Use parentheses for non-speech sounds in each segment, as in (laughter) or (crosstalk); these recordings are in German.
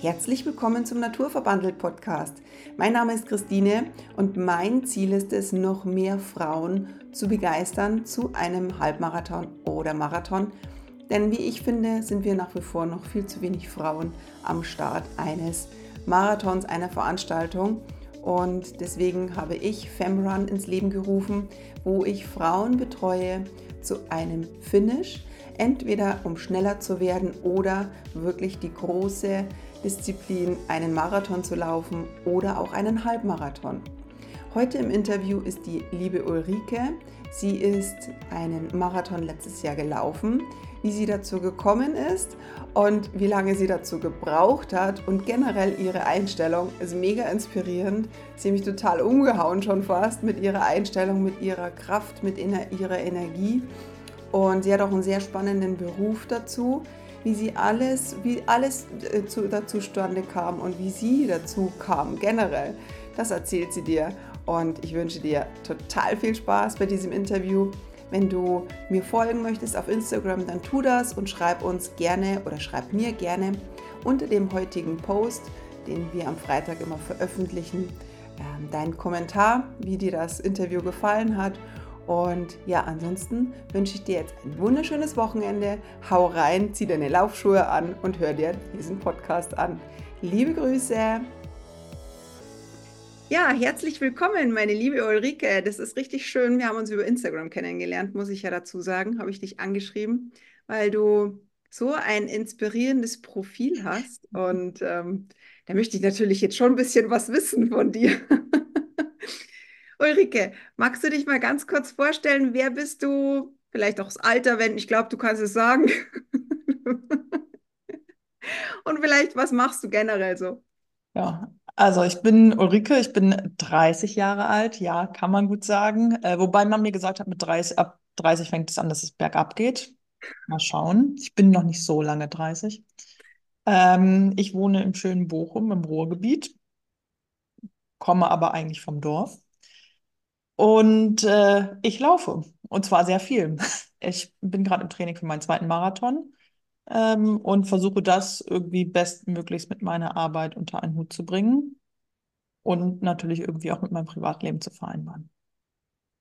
Herzlich willkommen zum Naturverbandelt Podcast. Mein Name ist Christine und mein Ziel ist es, noch mehr Frauen zu begeistern zu einem Halbmarathon oder Marathon. Denn wie ich finde, sind wir nach wie vor noch viel zu wenig Frauen am Start eines Marathons, einer Veranstaltung. Und deswegen habe ich FemRun ins Leben gerufen, wo ich Frauen betreue zu einem Finish entweder um schneller zu werden oder wirklich die große Disziplin, einen Marathon zu laufen oder auch einen Halbmarathon. Heute im Interview ist die liebe Ulrike. Sie ist einen Marathon letztes Jahr gelaufen, wie sie dazu gekommen ist und wie lange sie dazu gebraucht hat und generell ihre Einstellung ist mega inspirierend. Sie hat mich total umgehauen schon fast mit ihrer Einstellung, mit ihrer Kraft, mit ihrer Energie und sie hat auch einen sehr spannenden Beruf dazu, wie sie alles, wie alles äh, zu, dazu zustande kam und wie sie dazu kam generell. Das erzählt sie dir und ich wünsche dir total viel Spaß bei diesem Interview. Wenn du mir folgen möchtest auf Instagram, dann tu das und schreib uns gerne oder schreib mir gerne unter dem heutigen Post, den wir am Freitag immer veröffentlichen, ähm, deinen Kommentar, wie dir das Interview gefallen hat und ja, ansonsten wünsche ich dir jetzt ein wunderschönes Wochenende. Hau rein, zieh deine Laufschuhe an und hör dir diesen Podcast an. Liebe Grüße! Ja, herzlich willkommen, meine liebe Ulrike. Das ist richtig schön. Wir haben uns über Instagram kennengelernt, muss ich ja dazu sagen. Habe ich dich angeschrieben, weil du so ein inspirierendes Profil hast. Und ähm, da möchte ich natürlich jetzt schon ein bisschen was wissen von dir. (laughs) Ulrike, magst du dich mal ganz kurz vorstellen, wer bist du? Vielleicht auch das Alter, wenn ich glaube, du kannst es sagen. (laughs) Und vielleicht, was machst du generell so? Ja, also ich bin Ulrike, ich bin 30 Jahre alt, ja, kann man gut sagen. Äh, wobei man mir gesagt hat, mit 30, ab 30 fängt es an, dass es bergab geht. Mal schauen. Ich bin noch nicht so lange 30. Ähm, ich wohne im schönen Bochum im Ruhrgebiet, komme aber eigentlich vom Dorf. Und äh, ich laufe. Und zwar sehr viel. (laughs) Ich bin gerade im Training für meinen zweiten Marathon ähm, und versuche das irgendwie bestmöglichst mit meiner Arbeit unter einen Hut zu bringen und natürlich irgendwie auch mit meinem Privatleben zu vereinbaren.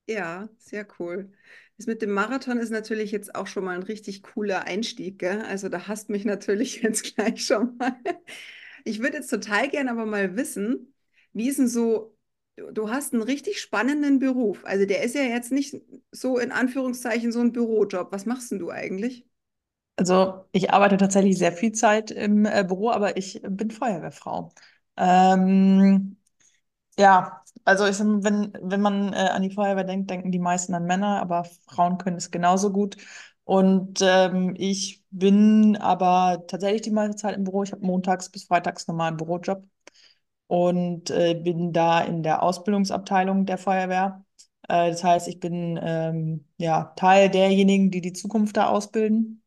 Ja, sehr cool. Das mit dem Marathon ist natürlich jetzt auch schon mal ein richtig cooler Einstieg, gell? Also da hast mich natürlich (laughs) jetzt gleich schon mal. Ich würde jetzt total gerne aber mal wissen, wie ist denn so du hast einen richtig spannenden Beruf. Also der ist ja jetzt nicht so in Anführungszeichen so ein Bürojob. Was machst denn du eigentlich? Also ich arbeite tatsächlich sehr viel Zeit im äh, Büro, aber ich bin Feuerwehrfrau. Ähm, ja, also ich, wenn, wenn man äh, an die Feuerwehr denkt, denken die meisten an Männer, aber Frauen können es genauso gut. Und ähm, ich bin aber tatsächlich die meiste Zeit im Büro. Ich habe montags bis freitags normalen Bürojob und äh, bin da in der Ausbildungsabteilung der Feuerwehr. Äh, das heißt, ich bin ähm, ja Teil derjenigen, die die Zukunft da ausbilden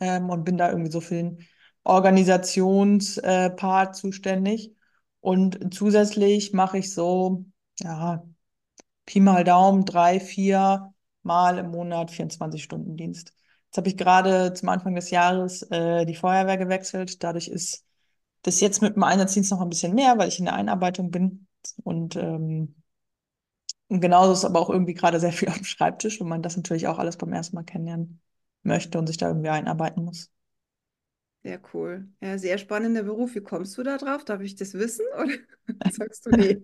ähm, und bin da irgendwie so für den Organisationspart äh, zuständig. Und zusätzlich mache ich so, ja, Pi mal Daumen, drei, vier Mal im Monat 24-Stunden-Dienst. Jetzt habe ich gerade zum Anfang des Jahres äh, die Feuerwehr gewechselt. Dadurch ist das jetzt mit dem Einsatzdienst noch ein bisschen mehr, weil ich in der Einarbeitung bin. Und ähm, genauso ist aber auch irgendwie gerade sehr viel (laughs) auf dem Schreibtisch, wenn man das natürlich auch alles beim ersten Mal kennenlernen möchte und sich da irgendwie einarbeiten muss. Sehr cool. Ja, sehr spannender Beruf. Wie kommst du da drauf? Darf ich das wissen (laughs) oder (laughs) sagst du nee?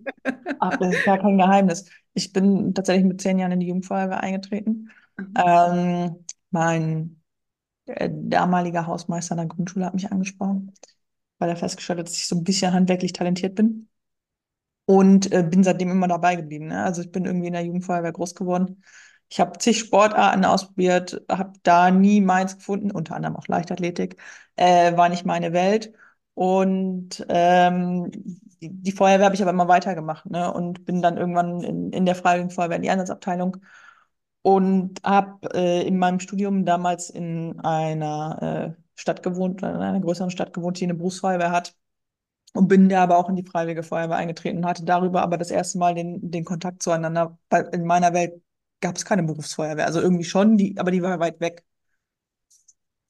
Ach, das ist gar kein Geheimnis. Ich bin tatsächlich mit zehn Jahren in die Jugendfeuerwehr eingetreten. Mhm. Ähm, mein äh, damaliger Hausmeister an der Grundschule hat mich angesprochen weil er festgestellt hat, dass ich so ein bisschen handwerklich talentiert bin. Und äh, bin seitdem immer dabei geblieben. Ne? Also ich bin irgendwie in der Jugendfeuerwehr groß geworden. Ich habe zig Sportarten ausprobiert, habe da nie meins gefunden, unter anderem auch Leichtathletik, äh, war nicht meine Welt. Und ähm, die, die Feuerwehr habe ich aber immer weitergemacht ne? und bin dann irgendwann in, in der Freiwilligen Feuerwehr in die Einsatzabteilung und habe äh, in meinem Studium damals in einer äh, Stadt gewohnt, in einer größeren Stadt gewohnt, die eine Berufsfeuerwehr hat. Und bin da aber auch in die Freiwillige Feuerwehr eingetreten und hatte darüber aber das erste Mal den, den Kontakt zueinander, in meiner Welt gab es keine Berufsfeuerwehr. Also irgendwie schon, die, aber die war weit weg.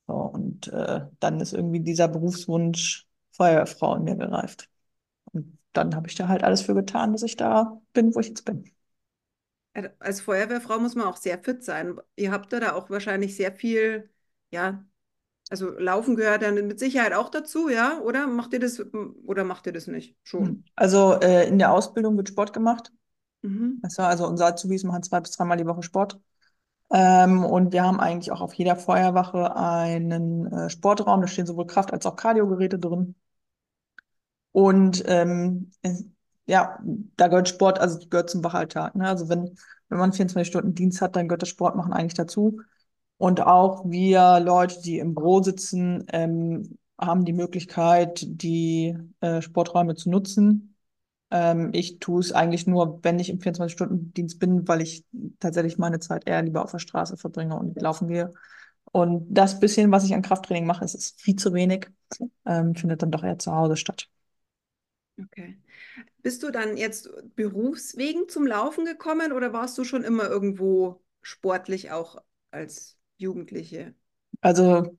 So, und äh, dann ist irgendwie dieser Berufswunsch Feuerwehrfrau in mir gereift. Und dann habe ich da halt alles für getan, dass ich da bin, wo ich jetzt bin. Äh, Als Feuerwehrfrau muss man auch sehr fit sein. Ihr habt da auch wahrscheinlich sehr viel, ja, also Laufen gehört dann mit Sicherheit auch dazu, ja? Oder macht ihr das oder macht ihr das nicht? Schon. Also äh, in der Ausbildung wird Sport gemacht. Mhm. Das war also unser Azubis machen zwei bis dreimal die Woche Sport. Ähm, und wir haben eigentlich auch auf jeder Feuerwache einen äh, Sportraum. Da stehen sowohl Kraft- als auch Kardiogeräte drin. Und ähm, es- ja, da gehört Sport, also gehört zum Wachalltag. Ne? Also wenn, wenn man 24 Stunden Dienst hat, dann gehört das Sport machen eigentlich dazu. Und auch wir Leute, die im Büro sitzen, ähm, haben die Möglichkeit, die äh, Sporträume zu nutzen. Ähm, ich tue es eigentlich nur, wenn ich im 24-Stunden-Dienst bin, weil ich tatsächlich meine Zeit eher lieber auf der Straße verbringe und laufen gehe. Und das bisschen, was ich an Krafttraining mache, es ist viel zu wenig, ähm, findet dann doch eher zu Hause statt. Okay. Bist du dann jetzt berufswegen zum Laufen gekommen oder warst du schon immer irgendwo sportlich auch als Jugendliche? Also,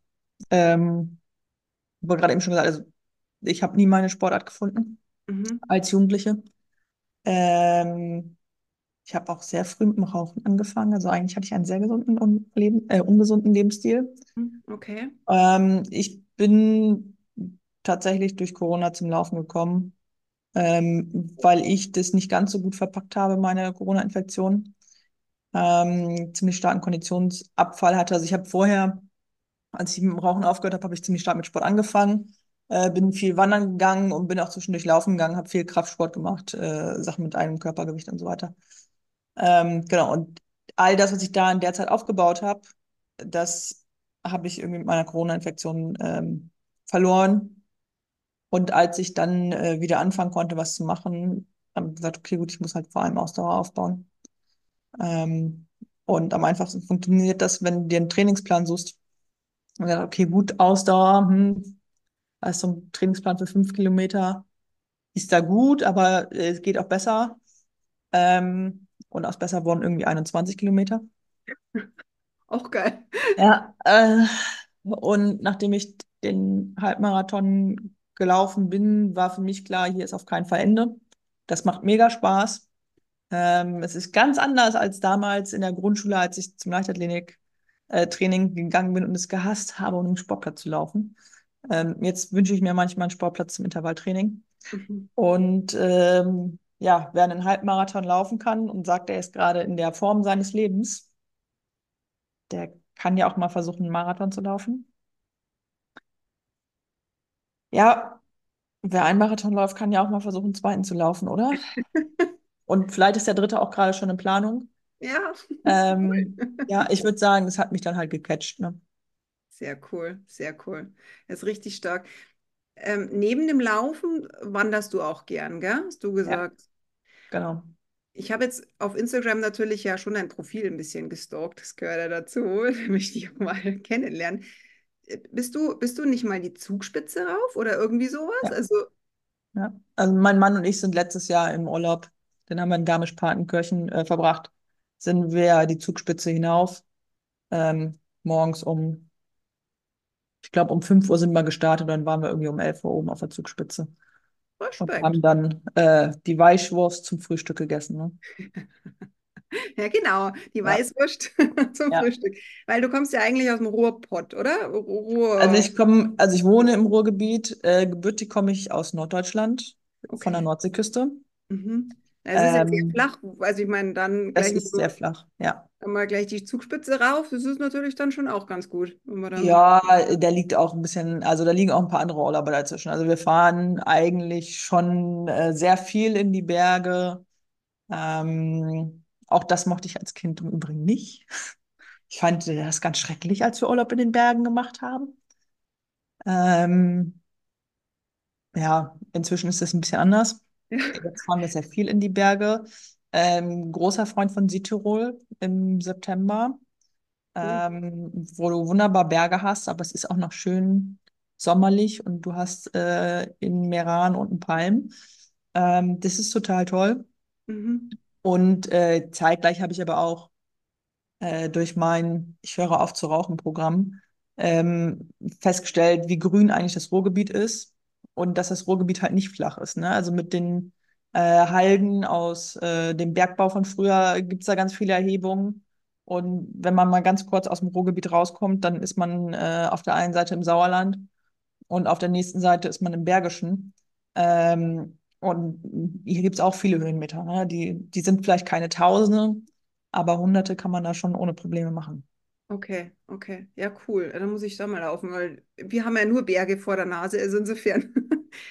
ähm, ich habe gerade eben schon gesagt, also ich habe nie meine Sportart gefunden Mhm. als Jugendliche. Ähm, ich habe auch sehr früh mit dem Rauchen angefangen. Also eigentlich hatte ich einen sehr gesunden und Leben, äh, ungesunden Lebensstil. Mhm. Okay. Ähm, ich bin tatsächlich durch Corona zum Laufen gekommen, ähm, weil ich das nicht ganz so gut verpackt habe, meine Corona-Infektion. Ähm, ziemlich starken Konditionsabfall hatte. Also ich habe vorher, als ich mit dem Rauchen aufgehört habe, habe ich ziemlich stark mit Sport angefangen. Äh, bin viel wandern gegangen und bin auch zwischendurch laufen gegangen, habe viel Kraftsport gemacht, äh, Sachen mit einem Körpergewicht und so weiter. Ähm, genau, und all das, was ich da in der Zeit aufgebaut habe, das habe ich irgendwie mit meiner Corona-Infektion ähm, verloren. Und als ich dann äh, wieder anfangen konnte, was zu machen, habe ich gesagt, okay, gut, ich muss halt vor allem Ausdauer aufbauen. Ähm, und am einfachsten funktioniert das, wenn du dir einen Trainingsplan suchst. Und gesagt, okay, gut, Ausdauer, hm, da ist so ein Trainingsplan für fünf Kilometer, ist da gut, aber äh, es geht auch besser. Ähm, und aus besser wurden irgendwie 21 Kilometer. (laughs) Auch geil. Ja, äh, und nachdem ich den Halbmarathon gelaufen bin, war für mich klar, hier ist auf keinen Fall Ende. Das macht mega Spaß. Ähm, es ist ganz anders als damals in der Grundschule, als ich zum Leichtathletik-Training gegangen bin und es gehasst habe, um einen Sportplatz zu laufen. Ähm, jetzt wünsche ich mir manchmal einen Sportplatz zum Intervalltraining. Mhm. Und ähm, ja, wer einen Halbmarathon laufen kann und sagt, er ist gerade in der Form seines Lebens, der kann ja auch mal versuchen, einen Marathon zu laufen. Ja, wer einen Marathon läuft, kann ja auch mal versuchen, einen zweiten zu laufen, oder? (laughs) Und vielleicht ist der dritte auch gerade schon in Planung. Ja, Ähm, (laughs) ja, ich würde sagen, das hat mich dann halt gecatcht. Ne? sehr cool, sehr cool. Das ist richtig stark. Ähm, neben dem Laufen wanderst du auch gern, gell? Hast du Ja, gesagt? genau. Ich habe jetzt auf Instagram natürlich ja schon dein Profil ein bisschen gestalkt, das gehört ja dazu, (laughs) da möchte ich mal kennenlernen. Äh, Bist du, bist du nicht mal die Zugspitze rauf oder irgendwie sowas? Ja, Also, ja. Also mein Mann und ich sind letztes Jahr im Urlaub, den haben wir in Garmisch-Partenkirchen äh, verbracht, sind wir die Zugspitze hinauf. Ähm, morgens um, ich glaube, um 5 Uhr sind wir gestartet, dann waren wir irgendwie um 11 Uhr oben auf der Zugspitze und haben dann äh, die Weichwurst zum Frühstück gegessen. Ne? (laughs) Ja, genau, die Ja, Weißwurst (laughs) zum ja. Frühstück. Weil du kommst ja eigentlich aus dem Ruhrpott, oder? Also Ruhr, ich komme, also ich wohne im Ruhrgebiet. Äh, gebürtig komme ich aus Norddeutschland, von der okay. Nordseeküste. Mhm. Es ist ja sehr Ähm, flach, also ich meine, dann gleich mal, ist sehr flach, ja. mal gleich die Zugspitze rauf, das ist natürlich dann schon auch ganz gut, dann. Ja, da liegt auch ein bisschen, also da liegen auch ein paar andere Urlauber dazwischen. Also wir fahren eigentlich schon äh, sehr viel in die Berge. Ähm, auch das mochte ich als Kind im Übrigen nicht. Ich fand das ganz schrecklich, als wir Urlaub in den Bergen gemacht haben. Ähm, ja, inzwischen ist das ein bisschen anders. Jetzt fahren wir sehr viel in die Berge. Ähm, großer Freund von Südtirol im September, ähm, wo du wunderbar Berge hast, aber es ist auch noch schön sommerlich und du hast äh, in Meran unten Palmen. Ähm, das ist total toll. Mhm. Und äh, zeitgleich habe ich aber auch äh, durch mein Ich höre auf zu rauchen Programm ähm, festgestellt, wie grün eigentlich das Ruhrgebiet ist und dass das Ruhrgebiet halt nicht flach ist. Ne? Also mit den äh, Halden aus äh, dem Bergbau von früher gibt es da ganz viele Erhebungen. Und wenn man mal ganz kurz aus dem Ruhrgebiet rauskommt, dann ist man äh, auf der einen Seite im Sauerland und auf der nächsten Seite ist man im Bergischen. Ähm, und hier gibt es auch viele Höhenmeter. Ne? Die, die sind vielleicht keine Tausende, aber Hunderte kann man da schon ohne Probleme machen. Okay, okay. Ja, cool. Dann muss ich da mal laufen, weil wir haben ja nur Berge vor der Nase. Also insofern,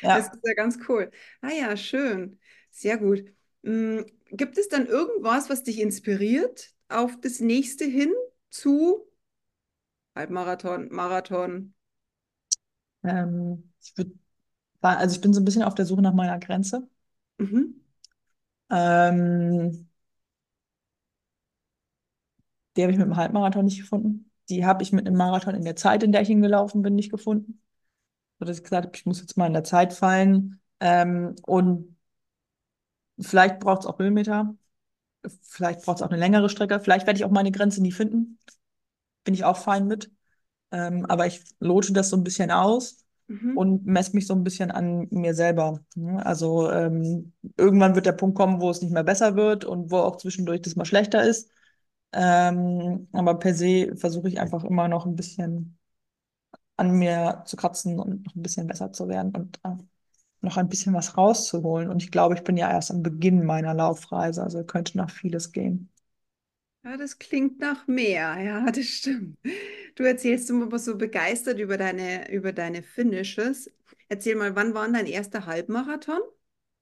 Ja. das ist ja ganz cool. Ah ja, schön. Sehr gut. Mm, Gibt es dann irgendwas, was dich inspiriert auf das nächste hin zu Halbmarathon, Marathon? Ähm, ich würd, also ich bin so ein bisschen auf der Suche nach meiner Grenze. Mhm. Ähm, die habe ich mit dem Halbmarathon nicht gefunden. Die habe ich mit einem Marathon in der Zeit, in der ich ihn gelaufen bin, nicht gefunden. So dass ich gesagt habe, ich muss jetzt mal in der Zeit fallen. Ähm, und vielleicht braucht es auch Höhenmeter. Vielleicht braucht es auch eine längere Strecke. Vielleicht werde ich auch meine Grenze nie finden. Bin ich auch fein mit. Ähm, aber ich lote das so ein bisschen aus Mhm. und messe mich so ein bisschen an mir selber. ne? Also ähm, irgendwann wird der Punkt kommen, wo es nicht mehr besser wird und wo auch zwischendurch das mal schlechter ist. Ähm, aber per se versuche ich einfach immer noch ein bisschen an mir zu kratzen und noch ein bisschen besser zu werden und äh, noch ein bisschen was rauszuholen. Und ich glaube, ich bin ja erst am Beginn meiner Laufreise, also könnte noch vieles gehen. Ja, das klingt nach mehr. Ja, (laughs) das stimmt. Du erzählst immer so begeistert über deine, über deine Finishes. Erzähl mal, wann war denn dein erster Halbmarathon?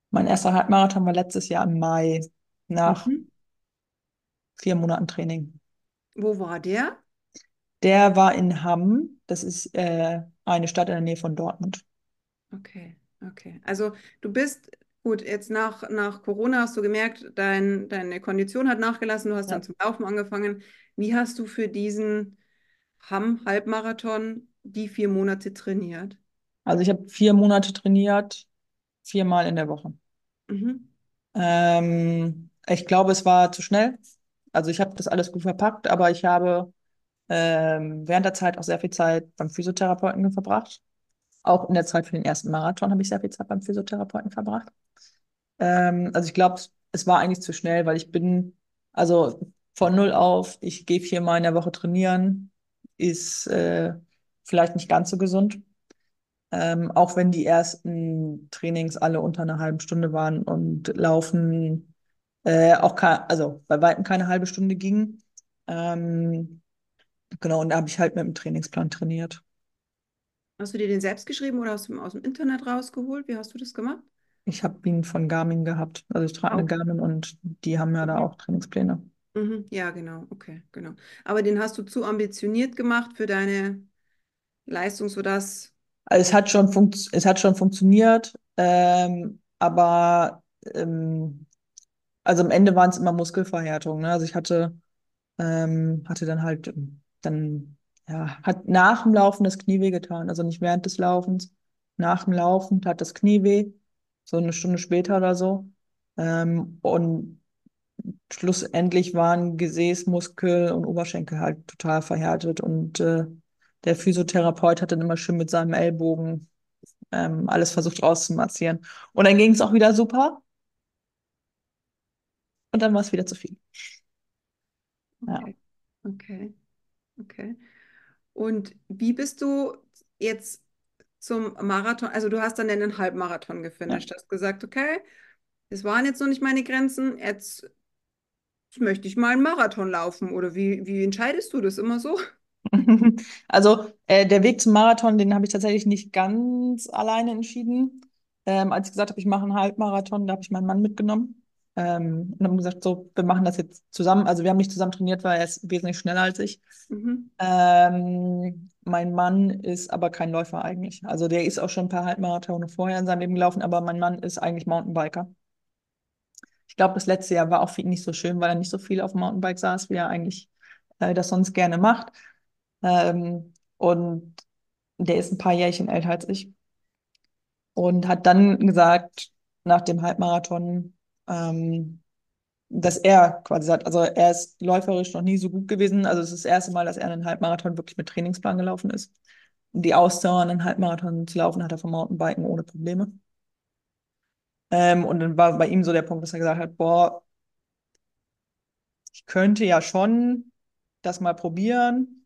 Mein erster Halbmarathon war letztes Jahr im Mai, nach Mhm. vier Monaten Training. Wo war der? Der war in Hamm. Das ist äh, eine Stadt in der Nähe von Dortmund. Okay, okay. Also du bist, gut, jetzt nach, nach Corona hast du gemerkt, dein, deine Kondition hat nachgelassen, du hast dann Ja. zum Laufen angefangen. Wie hast du für diesen Hamm-Halbmarathon die vier Monate trainiert? Also ich habe vier Monate trainiert, viermal in der Woche. Mhm. Ähm, ich glaube, es war zu schnell. Also ich habe das alles gut verpackt, aber ich habe ähm, während der Zeit auch sehr viel Zeit beim Physiotherapeuten verbracht. Auch in der Zeit für den ersten Marathon habe ich sehr viel Zeit beim Physiotherapeuten verbracht. Ähm, also ich glaube, es war eigentlich zu schnell, weil ich bin, also von null auf, ich gehe viermal in der Woche trainieren, ist äh, vielleicht nicht ganz so gesund. Ähm, auch wenn die ersten Trainings alle unter einer halben Stunde waren und Laufen äh, auch also bei weitem keine halbe Stunde ging. Ähm, genau, und da habe ich halt mit dem Trainingsplan trainiert. Hast du dir den selbst geschrieben oder aus dem, aus dem Internet rausgeholt? Wie hast du das gemacht? Ich habe ihn von Garmin gehabt. Also ich trage Ah, eine. Garmin und die haben ja da auch Trainingspläne. Mhm. Ja, genau. Okay, genau. Aber den hast du zu ambitioniert gemacht für deine Leistung, sodass. Also es hat schon funkt es hat schon funktioniert, ähm, aber ähm, also am Ende waren es immer Muskelverhärtungen. Ne? Also ich hatte, ähm, hatte dann halt ähm, dann, ja, hat nach dem Laufen das Knie weh getan. Also nicht während des Laufens. Nach dem Laufen hat das Knie weh, so eine Stunde später oder so. Ähm, und schlussendlich waren Gesäß, Muskel und Oberschenkel halt total verhärtet. Und äh, der Physiotherapeut hat dann immer schön mit seinem Ellbogen ähm, alles versucht rauszumassieren. Und dann ging es auch wieder super. Und dann war es wieder zu viel. Ja. Okay, okay. Und wie bist du jetzt zum Marathon? Also, du hast dann einen Halbmarathon Ja. gefinisht, hast gesagt, okay, das waren jetzt noch nicht meine Grenzen, jetzt möchte ich mal einen Marathon laufen. Oder wie, wie entscheidest du das immer so? (laughs) Also äh, der Weg zum Marathon, den habe ich tatsächlich nicht ganz alleine entschieden. Ähm, als ich gesagt habe, ich mache einen Halbmarathon, da habe ich meinen Mann mitgenommen ähm, und haben gesagt, so, wir machen das jetzt zusammen. Also wir haben nicht zusammen trainiert, weil er ist wesentlich schneller als ich. Mhm. Ähm, mein Mann ist aber kein Läufer eigentlich. Also der ist auch schon ein paar Halbmarathone vorher in seinem Leben gelaufen, aber mein Mann ist eigentlich Mountainbiker. Ich glaube, das letzte Jahr war auch für ihn nicht so schön, weil er nicht so viel auf dem Mountainbike saß, wie er eigentlich äh, das sonst gerne macht. Ähm, und der ist ein paar Jährchen älter als ich und hat dann gesagt, nach dem Halbmarathon, ähm, dass er quasi sagt, also er ist läuferisch noch nie so gut gewesen. Also es ist das erste Mal, dass er einen Halbmarathon wirklich mit Trainingsplan gelaufen ist. die Ausdauer, einen Halbmarathon zu laufen, hat er vom Mountainbiken ohne Probleme. Ähm, und dann war bei ihm so der Punkt, dass er gesagt hat, boah, ich könnte ja schon das mal probieren.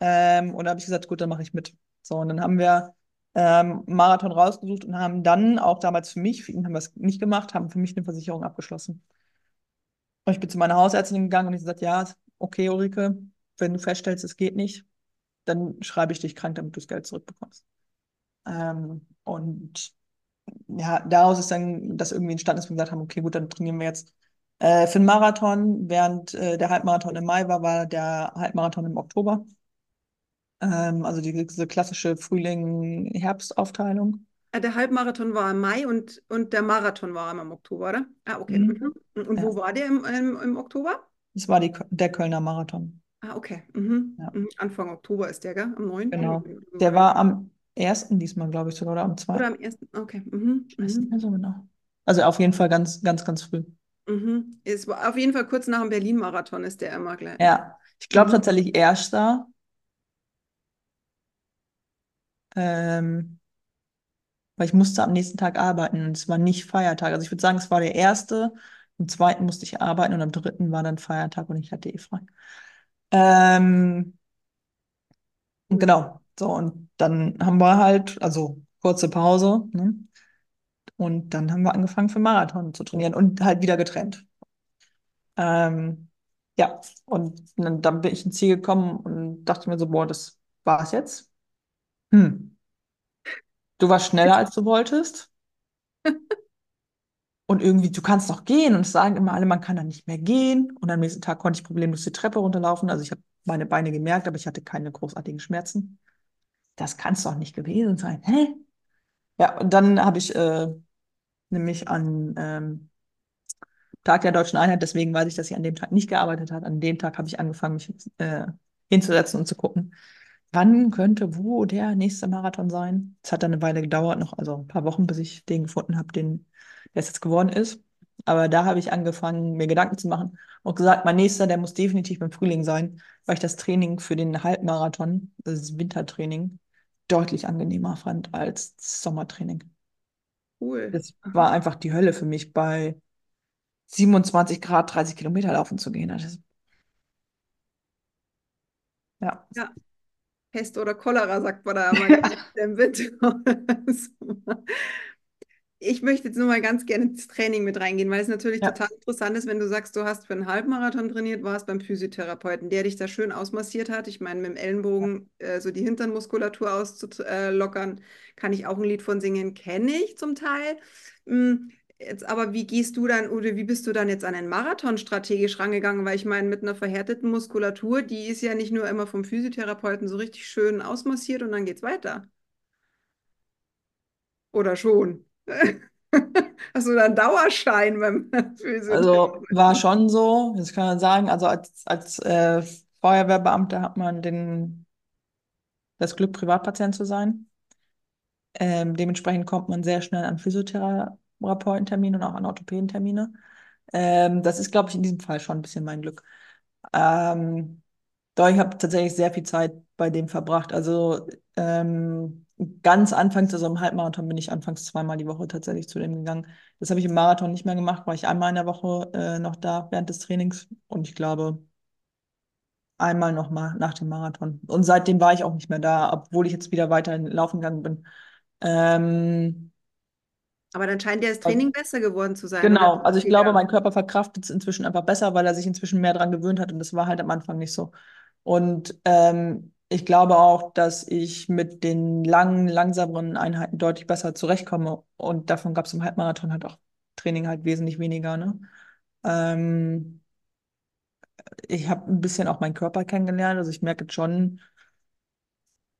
Ähm, und da habe ich gesagt, gut, dann mache ich mit. So, und dann haben wir ähm, Marathon rausgesucht und haben dann auch damals für mich, für ihn haben wir es nicht gemacht, haben für mich eine Versicherung abgeschlossen. Und ich bin zu meiner Hausärztin gegangen und ich gesagt, ja, okay, Ulrike, wenn du feststellst, es geht nicht, dann schreibe ich dich krank, damit du das Geld zurückbekommst. Ähm, und ja, daraus ist dann das irgendwie entstanden, dass wir gesagt haben, okay, gut, dann trainieren wir jetzt äh, für den Marathon. Während äh, der Halbmarathon im Mai war, war der Halbmarathon im Oktober. Ähm, also die, diese klassische Frühling-Herbstaufteilung. Ah, Der Halbmarathon war im Mai und, und der Marathon war im Oktober, oder? Ah, okay. Mhm. Mhm. Und wo Ja. war der im, im, im Oktober? Das war die, der Kölner Marathon. Ah, okay. Mhm. Ja. Mhm. Anfang Oktober ist der, gell? Am 9. Genau. oder. Der war am ersten diesmal, glaube ich, sogar, oder am Oder zweiten. am 1. Okay. Mhm. Ich weiß nicht Mhm. mehr so genau. Also auf jeden Fall ganz, ganz, ganz früh. Mhm. Es war auf jeden Fall kurz nach dem Berlin-Marathon ist der immer gleich. Ja, ich glaube Mhm. tatsächlich erster. Ähm, weil ich musste am nächsten Tag arbeiten und es war nicht Feiertag. Also ich würde sagen, es war der erste. Am zweiten musste ich arbeiten und am dritten war dann Feiertag und ich hatte eh frei. Ähm, genau. So, und dann haben wir halt, also kurze Pause, ne? Und dann haben wir angefangen für Marathon zu trainieren und halt wieder getrennt. Ähm, ja, und dann, dann bin ich ins Ziel gekommen und dachte mir so, boah, das war's jetzt. Hm. Du warst schneller, als du wolltest. Und irgendwie, du kannst doch gehen. Und es sagen immer alle, man kann da nicht mehr gehen. Und am nächsten Tag konnte ich problemlos die Treppe runterlaufen. Also ich habe meine Beine gemerkt, aber ich hatte keine großartigen Schmerzen. Das kann es doch nicht gewesen sein. Hä? Ja, und dann habe ich äh, nämlich an ähm, Tag der Deutschen Einheit, deswegen weiß ich, dass ich an dem Tag nicht gearbeitet habe. An dem Tag habe ich angefangen, mich äh, hinzusetzen und zu gucken, wann könnte wo der nächste Marathon sein. Es hat dann eine Weile gedauert, noch, also ein paar Wochen, bis ich den gefunden habe, den der es jetzt geworden ist. Aber da habe ich angefangen, mir Gedanken zu machen und gesagt, mein nächster, der muss definitiv im Frühling sein, weil ich das Training für den Halbmarathon, das Wintertraining, deutlich angenehmer fand als das Sommertraining. Cool. Das war einfach die Hölle für mich, bei 27 Grad 30 Kilometer laufen zu gehen. Das ja. Ja. Pest oder Cholera, sagt man da (laughs) immer gerne im Winter. Ich möchte jetzt nur mal ganz gerne ins Training mit reingehen, weil es natürlich Ja. total interessant ist, wenn du sagst, du hast für einen Halbmarathon trainiert, warst beim Physiotherapeuten, der dich da schön ausmassiert hat. Ich meine, mit dem Ellenbogen äh, so die Hinternmuskulatur auszulockern, kann ich auch ein Lied von singen, kenne ich zum Teil. Jetzt aber, wie gehst du dann oder wie bist du dann jetzt an den Marathon strategisch rangegangen? Weil ich meine, mit einer verhärteten Muskulatur, die ist ja nicht nur immer vom Physiotherapeuten so richtig schön ausmassiert und dann geht's weiter. Oder schon? (laughs) Hast du da einen Dauerschein beim (laughs) Physiotherapeuten? Also war schon so, das kann man sagen, also als, als äh, Feuerwehrbeamter hat man den, das Glück, Privatpatient zu sein. Ähm, dementsprechend kommt man sehr schnell an Physiotherapeutentermine und auch an Orthopädentermine. Ähm, das ist, glaube ich, in diesem Fall schon ein bisschen mein Glück. Ähm, doch, ich habe tatsächlich sehr viel Zeit bei dem verbracht. Also ähm, ganz anfangs, also im Halbmarathon bin ich anfangs zweimal die Woche tatsächlich zu dem gegangen. Das habe ich im Marathon nicht mehr gemacht, war ich einmal in der Woche äh, noch da während des Trainings und ich glaube einmal noch mal nach dem Marathon. Und seitdem war ich auch nicht mehr da, obwohl ich jetzt wieder weiterhin laufen gegangen bin. Ähm, Aber dann scheint ja das Training besser geworden zu sein, Genau, oder? also ich glaube, mein Körper verkraftet es inzwischen einfach besser, weil er sich inzwischen mehr dran gewöhnt hat und das war halt am Anfang nicht so. Und ähm, ich glaube auch, dass ich mit den langen, langsameren Einheiten deutlich besser zurechtkomme und davon gab es im Halbmarathon halt auch Training halt wesentlich weniger, ne? Ähm, ich habe ein bisschen auch meinen Körper kennengelernt, also ich merke jetzt schon,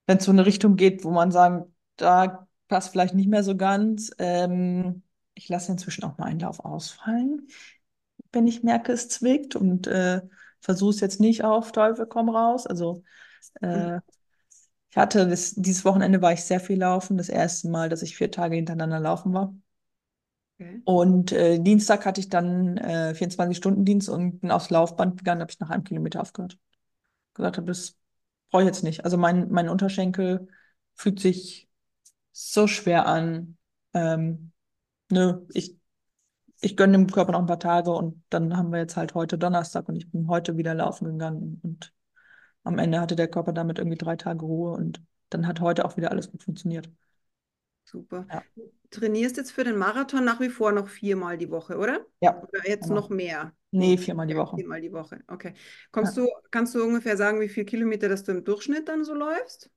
wenn es so eine Richtung geht, wo man sagen, da passt vielleicht nicht mehr so ganz. Ähm, ich lasse inzwischen auch mal einen Lauf ausfallen, wenn ich merke, es zwickt und äh, versuche es jetzt nicht auf Teufel komm raus. Also äh, ich hatte das, dieses Wochenende war ich sehr viel laufen, das erste Mal, dass ich vier Tage hintereinander laufen war. Okay. Und äh, Dienstag hatte ich dann äh, 24-Stunden-Dienst und bin aufs Laufband gegangen, habe ich nach einem Kilometer aufgehört. Gesagt habe, das brauche ich jetzt nicht. Also mein, mein Unterschenkel fühlt sich so schwer an. Ähm, nö, ich, ich gönne dem Körper noch ein paar Tage und dann haben wir jetzt halt heute Donnerstag und ich bin heute wieder laufen gegangen und am Ende hatte der Körper damit irgendwie drei Tage Ruhe und dann hat heute auch wieder alles gut funktioniert. Super. Ja. Trainierst jetzt für den Marathon nach wie vor noch viermal die Woche, oder? Ja. Oder jetzt genau. noch mehr? Nee, viermal die Woche. Viermal die Woche, okay. Kommst ja. du, kannst du ungefähr sagen, wie viele Kilometer das du im Durchschnitt dann so läufst?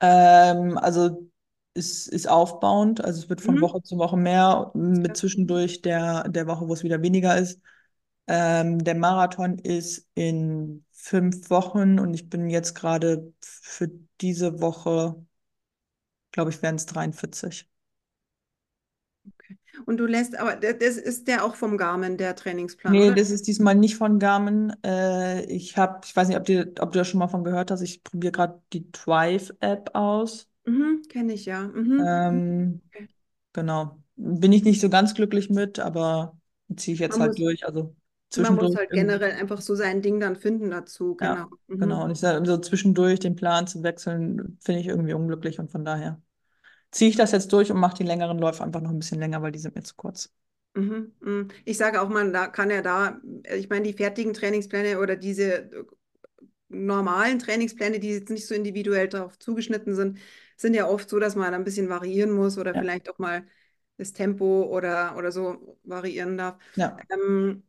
Ähm, also es ist aufbauend, also es wird von Mhm. Woche zu Woche mehr, mit zwischendurch der, der Woche, wo es wieder weniger ist. Ähm, der Marathon ist in fünf Wochen und ich bin jetzt gerade für diese Woche, glaube ich, werden es 43. Und du lässt, aber das ist der auch vom Garmin, der Trainingsplan, Nee, oder? das ist diesmal nicht von Garmin. Äh, ich habe, ich weiß nicht, ob, dir, ob du das schon mal von gehört hast, ich probiere gerade die Thrive-App aus. Mhm, kenne ich ja. Mhm. Ähm, Okay. genau. Bin ich nicht so ganz glücklich mit, aber ziehe ich jetzt Man halt muss, durch. Also man muss zwischendurch. halt generell einfach so sein Ding dann finden dazu, Ja, genau. Mhm. genau. Und ich sage, so zwischendurch den Plan zu wechseln, finde ich irgendwie unglücklich und von daher ziehe ich das jetzt durch und mache die längeren Läufe einfach noch ein bisschen länger, weil die sind mir zu kurz. Mhm, mhm. Ich sage auch, man da kann ja da, ich meine, die fertigen Trainingspläne oder diese äh, normalen Trainingspläne, die jetzt nicht so individuell darauf zugeschnitten sind, sind ja oft so, dass man ein bisschen variieren muss oder Ja. vielleicht auch mal das Tempo oder, oder so variieren darf. Ja. Ähm,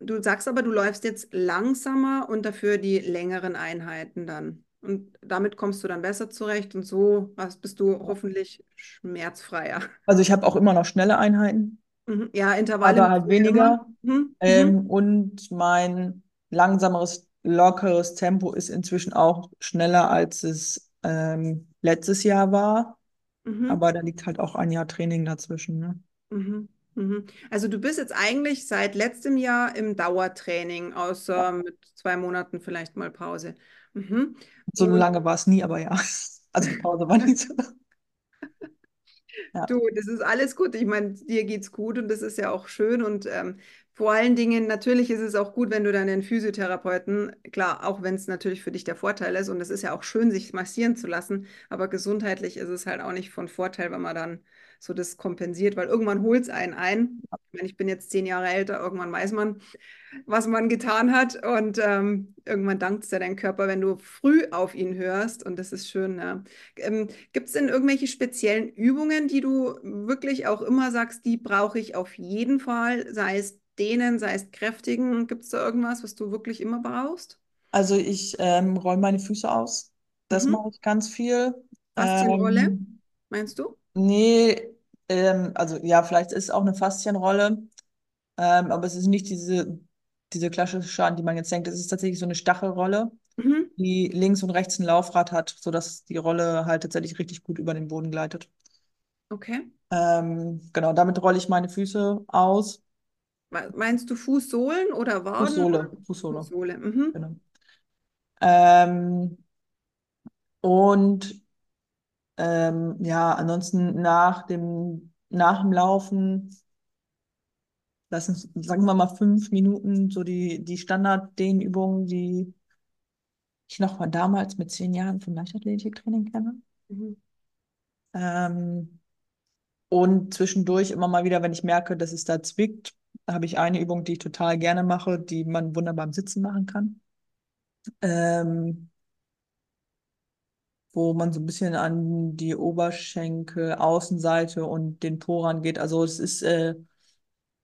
du sagst aber, du läufst jetzt langsamer und dafür die längeren Einheiten dann. Und damit kommst du dann besser zurecht und so was bist du hoffentlich schmerzfreier. Also ich habe auch immer noch schnelle Einheiten, Mhm. Ja, Intervalle aber halt weniger. Mhm. Mhm. Ähm, und mein langsameres, lockeres Tempo ist inzwischen auch schneller, als es ähm, letztes Jahr war. Mhm. Aber da liegt halt auch ein Jahr Training dazwischen. Ne? Mhm. Mhm. Also du bist jetzt eigentlich seit letztem Jahr im Dauertraining, außer mit zwei Monaten vielleicht mal Pause. Mhm. So lange war es nie, aber ja. (laughs) Also Pause war nicht so. (laughs) Ja. du, das ist alles gut. Ich meine, dir geht's gut und das ist ja auch schön. Und ähm, vor allen Dingen, natürlich ist es auch gut, wenn du deinen Physiotherapeuten, klar, auch wenn es natürlich für dich der Vorteil ist, und es ist ja auch schön, sich massieren zu lassen, aber gesundheitlich ist es halt auch nicht von Vorteil, wenn man dann so das kompensiert, weil irgendwann holt es einen ein. Ich meine, ich bin jetzt zehn Jahre älter, irgendwann weiß man, was man getan hat. Und ähm, irgendwann dankt es ja dein Körper, wenn du früh auf ihn hörst. Und das ist schön. Ja. Ähm, Gibt es denn irgendwelche speziellen Übungen, die du wirklich auch immer sagst, die brauche ich auf jeden Fall, sei es dehnen, sei es kräftigen? Gibt es da irgendwas, was du wirklich immer brauchst? Also ich ähm, roll meine Füße aus. Das Mhm. mache ich ganz viel. Faszienrolle, Ähm, meinst du? nee, ähm, also ja, vielleicht ist es auch eine Faszienrolle, ähm, aber es ist nicht diese, diese klassische, an die man jetzt denkt. Es ist tatsächlich so eine Stachelrolle, Mhm. die links und rechts ein Laufrad hat, sodass die Rolle halt tatsächlich richtig gut über den Boden gleitet. Okay. Ähm, genau, damit rolle ich meine Füße aus. Me- Meinst du Fußsohlen oder Waden? Fußsohle, Fußsohle, Fußsohle. Mhm. genau. Ähm, und ähm, ja, ansonsten nach dem, nach dem Laufen, lassen, sagen wir mal fünf Minuten, so die, die Standard-Dehnübungen, die ich noch von damals mit zehn Jahren vom Leichtathletiktraining kenne. Mhm. Ähm, und zwischendurch immer mal wieder, wenn ich merke, dass es da zwickt, habe ich eine Übung, die ich total gerne mache, die man wunderbar im Sitzen machen kann. Ähm, wo man so ein bisschen an die Oberschenkel, Außenseite und den Po rangeht. Also es ist äh,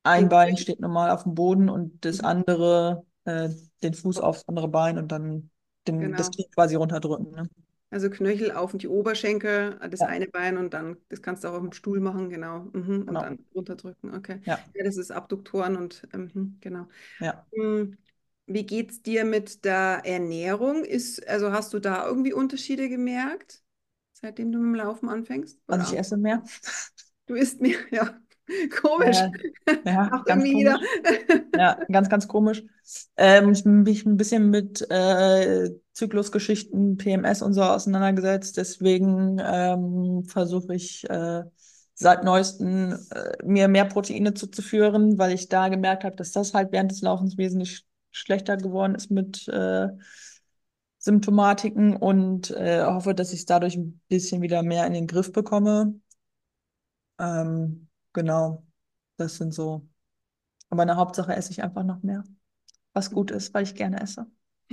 ein Den Bein steht normal auf dem Boden und das Mhm. andere, äh, den Fuß aufs andere Bein und dann den, das Genau. Knie quasi runterdrücken. Ne? Also Knöchel auf die Oberschenkel, das Ja, eine Bein und dann, das kannst du auch auf dem Stuhl machen, genau. Mhm. Und genau. dann runterdrücken, okay. Ja, Ja, das ist Abduktoren und mhm, genau. ja. Hm, Wie geht's dir mit der Ernährung? Ist, also hast du da irgendwie Unterschiede gemerkt, seitdem du mit dem Laufen anfängst? Also Oder ich esse mehr. du isst mehr, (laughs) ja. (laughs) Komisch. Äh, ja, (laughs) Auch ganz irgendwie wieder. komisch. Ja, ganz, ganz komisch. Ähm, ich bin mich ein bisschen mit äh, Zyklusgeschichten, PMS und so auseinandergesetzt. Deswegen ähm, versuche ich äh, seit neuestem äh, mir mehr Proteine zuzuführen, weil ich da gemerkt habe, dass das halt während des Laufens wesentlich sch schlechter geworden ist mit äh, Symptomatiken und äh, hoffe, dass ich es dadurch ein bisschen wieder mehr in den Griff bekomme. Ähm, genau, das sind so. Aber in der Hauptsache esse ich einfach noch mehr, was gut ist, weil ich gerne esse. (laughs)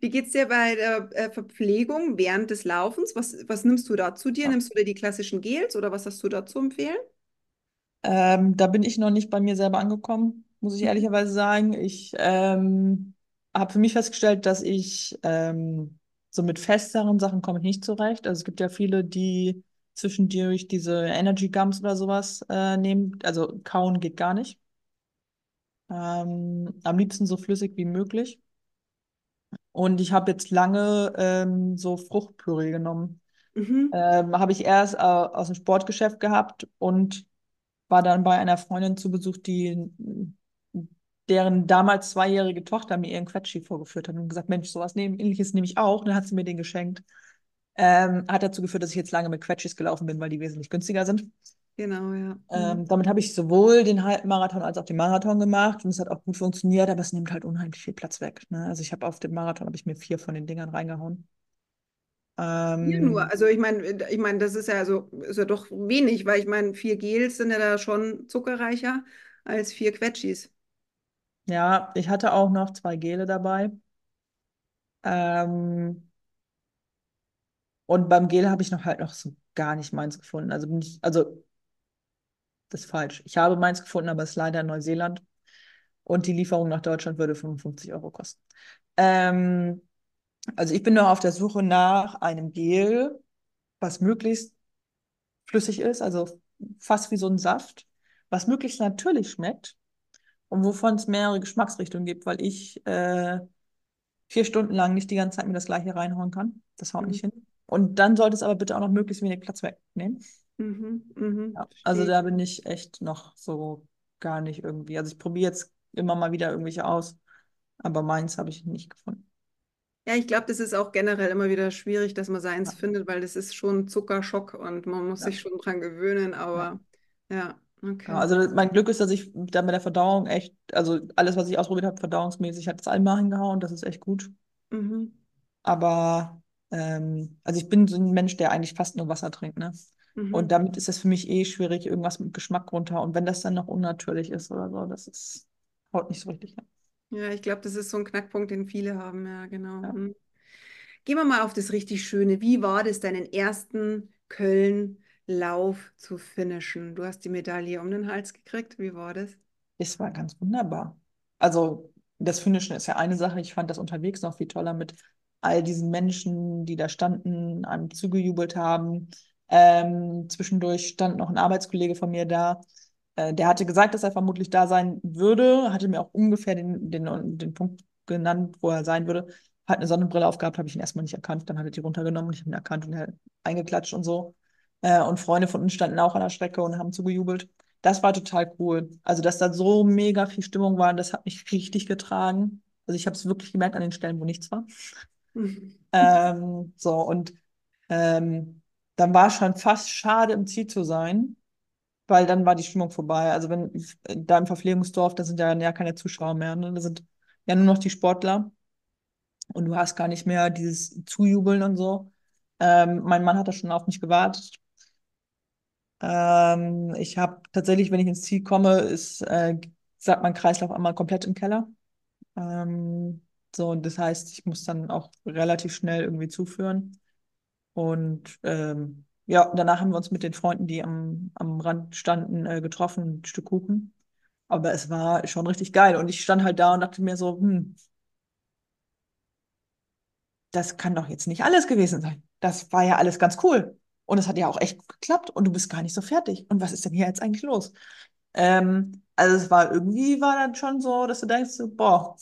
Wie geht es dir bei der äh, Verpflegung während des Laufens? Was, was nimmst du da zu dir? Nimmst du dir die klassischen Gels oder was hast du da zu empfehlen? Ähm, da bin ich noch nicht bei mir selber angekommen, muss ich Mhm. ehrlicherweise sagen. Ich ähm, habe für mich festgestellt, dass ich ähm, so mit festeren Sachen komme ich nicht zurecht. Also es gibt ja viele, die zwischendurch diese Energy Gums oder sowas äh, nehmen. Also kauen geht gar nicht. Ähm, am liebsten so flüssig wie möglich. Und ich habe jetzt lange ähm, so Fruchtpüree genommen. Mhm. Ähm, habe ich erst äh, aus dem Sportgeschäft gehabt und war dann bei einer Freundin zu Besuch, die deren damals zweijährige Tochter mir ihren Quetschi vorgeführt hat und gesagt, Mensch, sowas nehm, ähnliches nehme ich auch. Und dann hat sie mir den geschenkt. Ähm, hat dazu geführt, dass ich jetzt lange mit Quetschis gelaufen bin, weil die wesentlich günstiger sind. Genau, ja. Mhm. Ähm, damit habe ich sowohl den Halbmarathon als auch den Marathon gemacht und es hat auch gut funktioniert, aber es nimmt halt unheimlich viel Platz weg. Ne? Also ich habe auf dem Marathon habe ich mir vier von den Dingern reingehauen. Hier nur. Ähm, Also ich meine, ich meine, das ist ja so, ist ja doch wenig, weil ich meine, vier Gels sind ja da schon zuckerreicher als vier Quetschis. ja, ich hatte auch noch zwei Gele dabei. Ähm, und beim Gel habe ich noch halt noch so gar nicht meins gefunden. Also bin ich, also das ist falsch. Ich habe meins gefunden, aber es ist leider in Neuseeland. Und die Lieferung nach Deutschland würde 55 Euro kosten. Ähm, also ich bin noch auf der Suche nach einem Gel, was möglichst flüssig ist, also fast wie so ein Saft, was möglichst natürlich schmeckt und wovon es mehrere Geschmacksrichtungen gibt, weil ich äh, vier Stunden lang nicht die ganze Zeit mir das gleiche reinhauen kann. Das haut Mhm. nicht hin. Und dann sollte es aber bitte auch noch möglichst wenig Platz wegnehmen. Mhm. Mhm. Ja. Also da bin ich echt noch so gar nicht irgendwie. Also ich probiere jetzt immer mal wieder irgendwelche aus, aber meins habe ich nicht gefunden. Ja, ich glaube, das ist auch generell immer wieder schwierig, dass man Ja, seins findet, weil das ist schon Zuckerschock und man muss ja, sich schon dran gewöhnen, ja. aber ja, Ja, okay. also das- mein Glück ist, dass ich da mit der Verdauung echt, also alles, was ich ausprobiert habe, verdauungsmäßig, hat es einmal hingehauen. Das ist echt gut. Mhm. Aber ähm, also ich bin so ein Mensch, der eigentlich fast nur Wasser trinkt, ne? Und Mhm. damit ist es für mich eh schwierig, irgendwas mit Geschmack runter. Und wenn das dann noch unnatürlich ist oder so, das ist, haut nicht so richtig hin. Ja, ich glaube, das ist so ein Knackpunkt, den viele haben, ja, genau. Ja. Mhm. Gehen wir mal auf das richtig Schöne. Wie war das, deinen ersten Köln-Lauf zu finishen? Du hast die Medaille um den Hals gekriegt. Wie war das? Es war ganz wunderbar. Also das Finishen ist ja eine Sache. Ich fand das unterwegs noch viel toller mit all diesen Menschen, die da standen, einem zugejubelt haben. Ähm, zwischendurch stand noch ein Arbeitskollege von mir da. Äh, der hatte gesagt, dass er vermutlich da sein würde, hatte mir auch ungefähr den, den, den Punkt genannt, wo er sein würde. Hat eine Sonnenbrille aufgehabt, habe ich ihn erstmal nicht erkannt. Dann hat er die runtergenommen und ich habe ihn erkannt und er eingeklatscht und so. Äh, und Freunde von uns standen auch an der Strecke und haben zugejubelt. Das war total cool. Also, dass da so mega viel Stimmung war, das hat mich (laughs) richtig getragen. Also, ich habe es wirklich gemerkt an den Stellen, wo nichts war. (laughs) Ähm, so, und ähm, dann war es schon fast schade, im Ziel zu sein, weil dann war die Stimmung vorbei. Also, wenn da im Verpflegungsdorf, da sind ja, ja keine Zuschauer mehr, ne? Da sind ja nur noch die Sportler und du hast gar nicht mehr dieses Zujubeln und so. Ähm, mein Mann hat da schon auf mich gewartet. Ähm, ich habe tatsächlich, wenn ich ins Ziel komme, ist, äh, sagt mein Kreislauf einmal komplett im Keller. Ähm, so, und das heißt, ich muss dann auch relativ schnell irgendwie zuführen. Und ähm, ja, danach haben wir uns mit den Freunden, die am, am Rand standen, äh, getroffen, ein Stück Kuchen. Aber es war schon richtig geil. Und ich stand halt da und dachte mir so, hm, das kann doch jetzt nicht alles gewesen sein. Das war ja alles ganz cool. Und es hat ja auch echt geklappt und du bist gar nicht so fertig. Und was ist denn hier jetzt eigentlich los? Ähm, also es war irgendwie war dann schon so, dass du denkst, so, boah,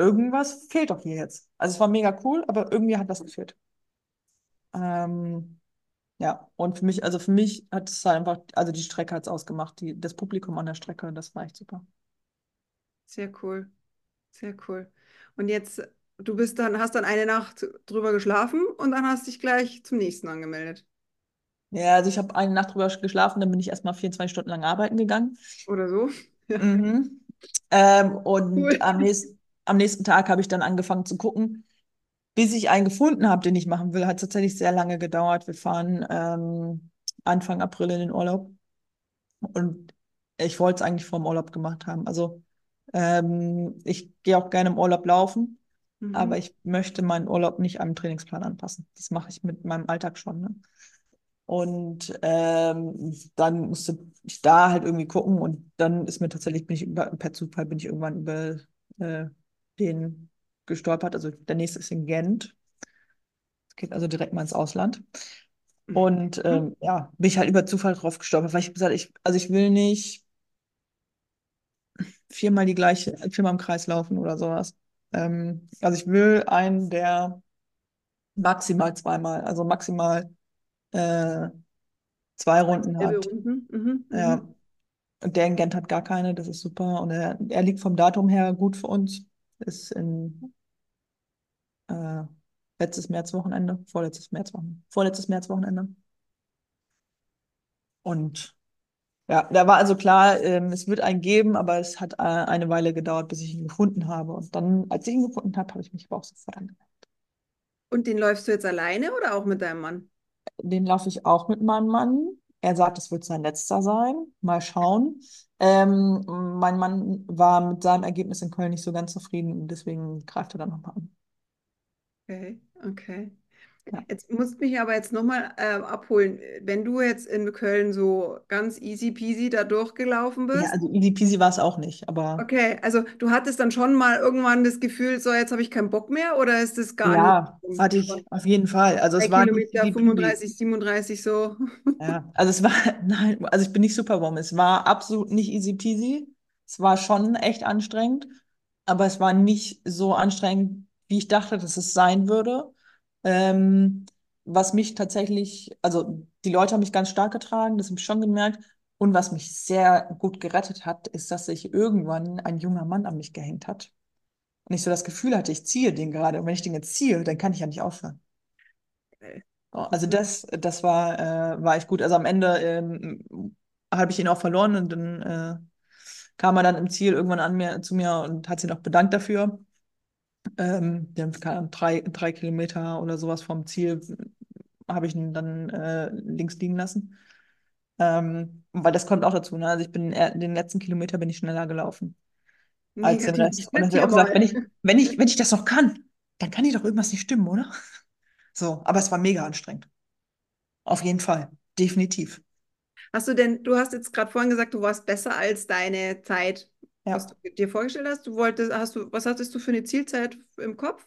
irgendwas fehlt doch hier jetzt. Also es war mega cool, aber irgendwie hat was gefehlt. Ähm, ja, und für mich, also für mich hat es halt einfach, also die Strecke hat es ausgemacht, die, das Publikum an der Strecke, das war echt super. Sehr cool, sehr cool. Und jetzt, du bist dann, hast dann eine Nacht drüber geschlafen und dann hast dich gleich zum nächsten angemeldet. Ja, also ich habe eine Nacht drüber geschlafen, dann bin ich erstmal 24 Stunden lang arbeiten gegangen. Oder so? Ja, Mhm. (laughs) Ähm, und cool. am nächsten, am nächsten Tag habe ich dann angefangen zu gucken, bis ich einen gefunden habe, den ich machen will. Hat tatsächlich sehr lange gedauert. Wir fahren ähm, Anfang April in den Urlaub. Und ich wollte es eigentlich vor dem Urlaub gemacht haben. Also ähm, ich gehe auch gerne im Urlaub laufen, mhm. aber ich möchte meinen Urlaub nicht am Trainingsplan anpassen. Das mache ich mit meinem Alltag schon. Ne? Und ähm, dann musste ich da halt irgendwie gucken und dann ist mir tatsächlich, bin ich über, per Zufall bin ich irgendwann über äh, den gestolpert. Also der nächste ist in Gent. Das geht also direkt mal ins Ausland. Mhm. Und ähm, ja, bin ich halt über Zufall drauf gestolpert, weil ich gesagt ich, also ich will nicht viermal die gleiche, viermal im Kreis laufen oder sowas. Ähm, also ich will einen, der maximal zweimal, also maximal äh, zwei Runden hat. Runden. Mhm, ja. Mhm. Und der in Gent hat gar keine, das ist super. Und er, er liegt vom Datum her gut für uns. Ist in äh, letztes Märzwochenende, vorletztes Märzwochenende, vorletztes Märzwochenende. Und ja, da war also klar, ähm, es wird einen geben, aber es hat äh, eine Weile gedauert, bis ich ihn gefunden habe. Und dann, als ich ihn gefunden habe, habe ich mich aber auch sofort angemeldet. Und den läufst du jetzt alleine oder auch mit deinem Mann? Den laufe ich auch mit meinem Mann. Er sagt, es wird sein letzter sein. Mal schauen. Ähm, mein Mann war mit seinem Ergebnis in Köln nicht so ganz zufrieden deswegen greift er dann nochmal an. Okay, okay. Ja. Jetzt musst mich aber jetzt nochmal äh, abholen. Wenn du jetzt in Köln so ganz easy peasy da durchgelaufen bist. Ja, also easy peasy war es auch nicht, aber. Okay, also du hattest dann schon mal irgendwann das Gefühl, so jetzt habe ich keinen Bock mehr oder ist das gar ja, nicht? Ja, hatte ich auf jeden Fall. Also es war Kilometer 35, 37 so. Ja, also es war, (laughs) nein, also ich bin nicht Superwoman. Es war absolut nicht easy peasy. Es war schon echt anstrengend, aber es war nicht so anstrengend, wie ich dachte, dass es sein würde. Ähm, was mich tatsächlich, also die Leute haben mich ganz stark getragen, das habe ich schon gemerkt. Und was mich sehr gut gerettet hat, ist, dass sich irgendwann ein junger Mann an mich gehängt hat. Und ich so das Gefühl hatte, ich ziehe den gerade. Und wenn ich den jetzt ziehe, dann kann ich ja nicht aufhören. Also das, das war, äh, war echt gut. Also am Ende ähm, habe ich ihn auch verloren und dann äh, kam er dann im Ziel irgendwann an mir zu mir und hat sich noch bedankt dafür. Ähm, dann drei, drei Kilometer oder sowas vom Ziel habe ich ihn dann äh, links liegen lassen. Ähm, weil das kommt auch dazu. Ne? Also ich bin den letzten Kilometer bin ich schneller gelaufen als den Rest. Und dann hat er auch gesagt, wenn ich, wenn ich, wenn ich das noch kann, dann kann ich doch irgendwas nicht stimmen, oder? So, aber es war mega anstrengend. Auf jeden Fall, definitiv. Hast du denn, du hast jetzt gerade vorhin gesagt, du warst besser als deine Zeit ja. was du dir vorgestellt hast? Du wolltest, hast du, was hattest du für eine Zielzeit im Kopf?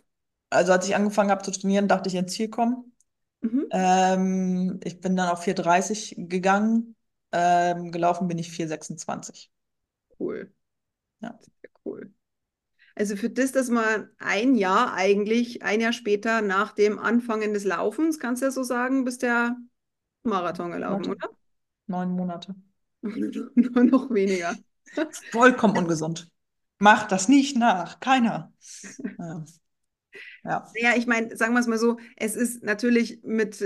Also als ich angefangen habe zu trainieren, dachte ich ins Ziel kommen. Mhm. Ähm, ich bin dann auf 4,30 gegangen. Ähm, gelaufen bin ich 4,26. Cool. Ja. Sehr cool. Also für das, dass man ein Jahr eigentlich, ein Jahr später nach dem Anfangen des Laufens, kannst du ja so sagen, bist der Marathon gelaufen, Monate. oder? Neun Monate. Nur noch weniger. Vollkommen ungesund. Macht das nicht nach. Keiner. Ja. Ja. ich meine, sagen wir es mal so, es ist natürlich mit,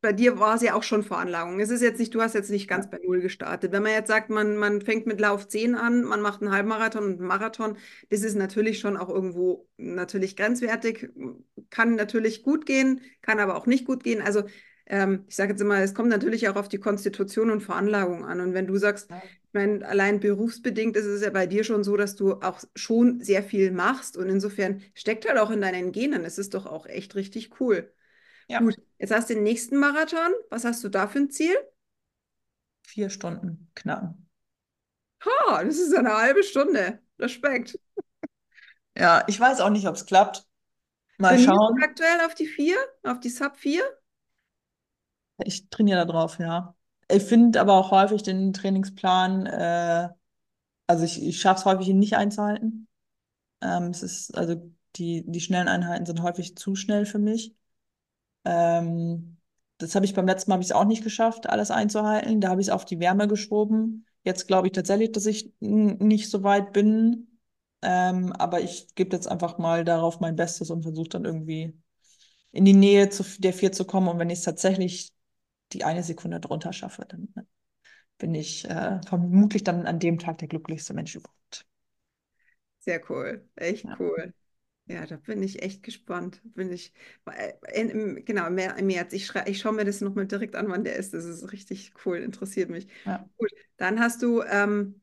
bei dir war es ja auch schon Veranlagung. Es ist jetzt nicht, du hast jetzt nicht ganz bei Null gestartet. Wenn man jetzt sagt, man, man fängt mit Lauf 10 an, man macht einen Halbmarathon und einen Marathon, das ist natürlich schon auch irgendwo natürlich grenzwertig, kann natürlich gut gehen, kann aber auch nicht gut gehen. Also ähm, ich sage jetzt immer, es kommt natürlich auch auf die Konstitution und Veranlagung an. Und wenn du sagst, meine, allein berufsbedingt ist es ja bei dir schon so, dass du auch schon sehr viel machst. Und insofern steckt halt auch in deinen Genen. Es ist doch auch echt richtig cool. Ja. Gut, jetzt hast du den nächsten Marathon. Was hast du da für ein Ziel? Vier Stunden knacken. Ha, das ist eine halbe Stunde. Respekt. (laughs) ja, ich weiß auch nicht, ob es klappt. Mal Trainierst schauen. Du aktuell auf die vier, auf die Sub 4? Ich trainiere da drauf, ja. Ich finde aber auch häufig den Trainingsplan, äh, also ich, ich schaffe es häufig, ihn nicht einzuhalten. Ähm, es ist, also die, die schnellen Einheiten sind häufig zu schnell für mich. Ähm, das habe ich beim letzten Mal es auch nicht geschafft, alles einzuhalten. Da habe ich es auf die Wärme geschoben. Jetzt glaube ich tatsächlich, dass ich nicht so weit bin. Ähm, aber ich gebe jetzt einfach mal darauf mein Bestes und versuche dann irgendwie in die Nähe zu, der vier zu kommen. Und wenn ich es tatsächlich die eine Sekunde drunter schaffe, dann ne, bin ich äh, vermutlich dann an dem Tag der glücklichste Mensch überhaupt. Sehr cool, echt Ja, cool. Ja, da bin ich echt gespannt. Bin ich, äh, in, im, genau, im Mä- im März. Ich, schrei- ich schaue mir das nochmal direkt an, wann der ist. Das ist richtig cool, interessiert mich. ja, Gut, dann hast du, ähm,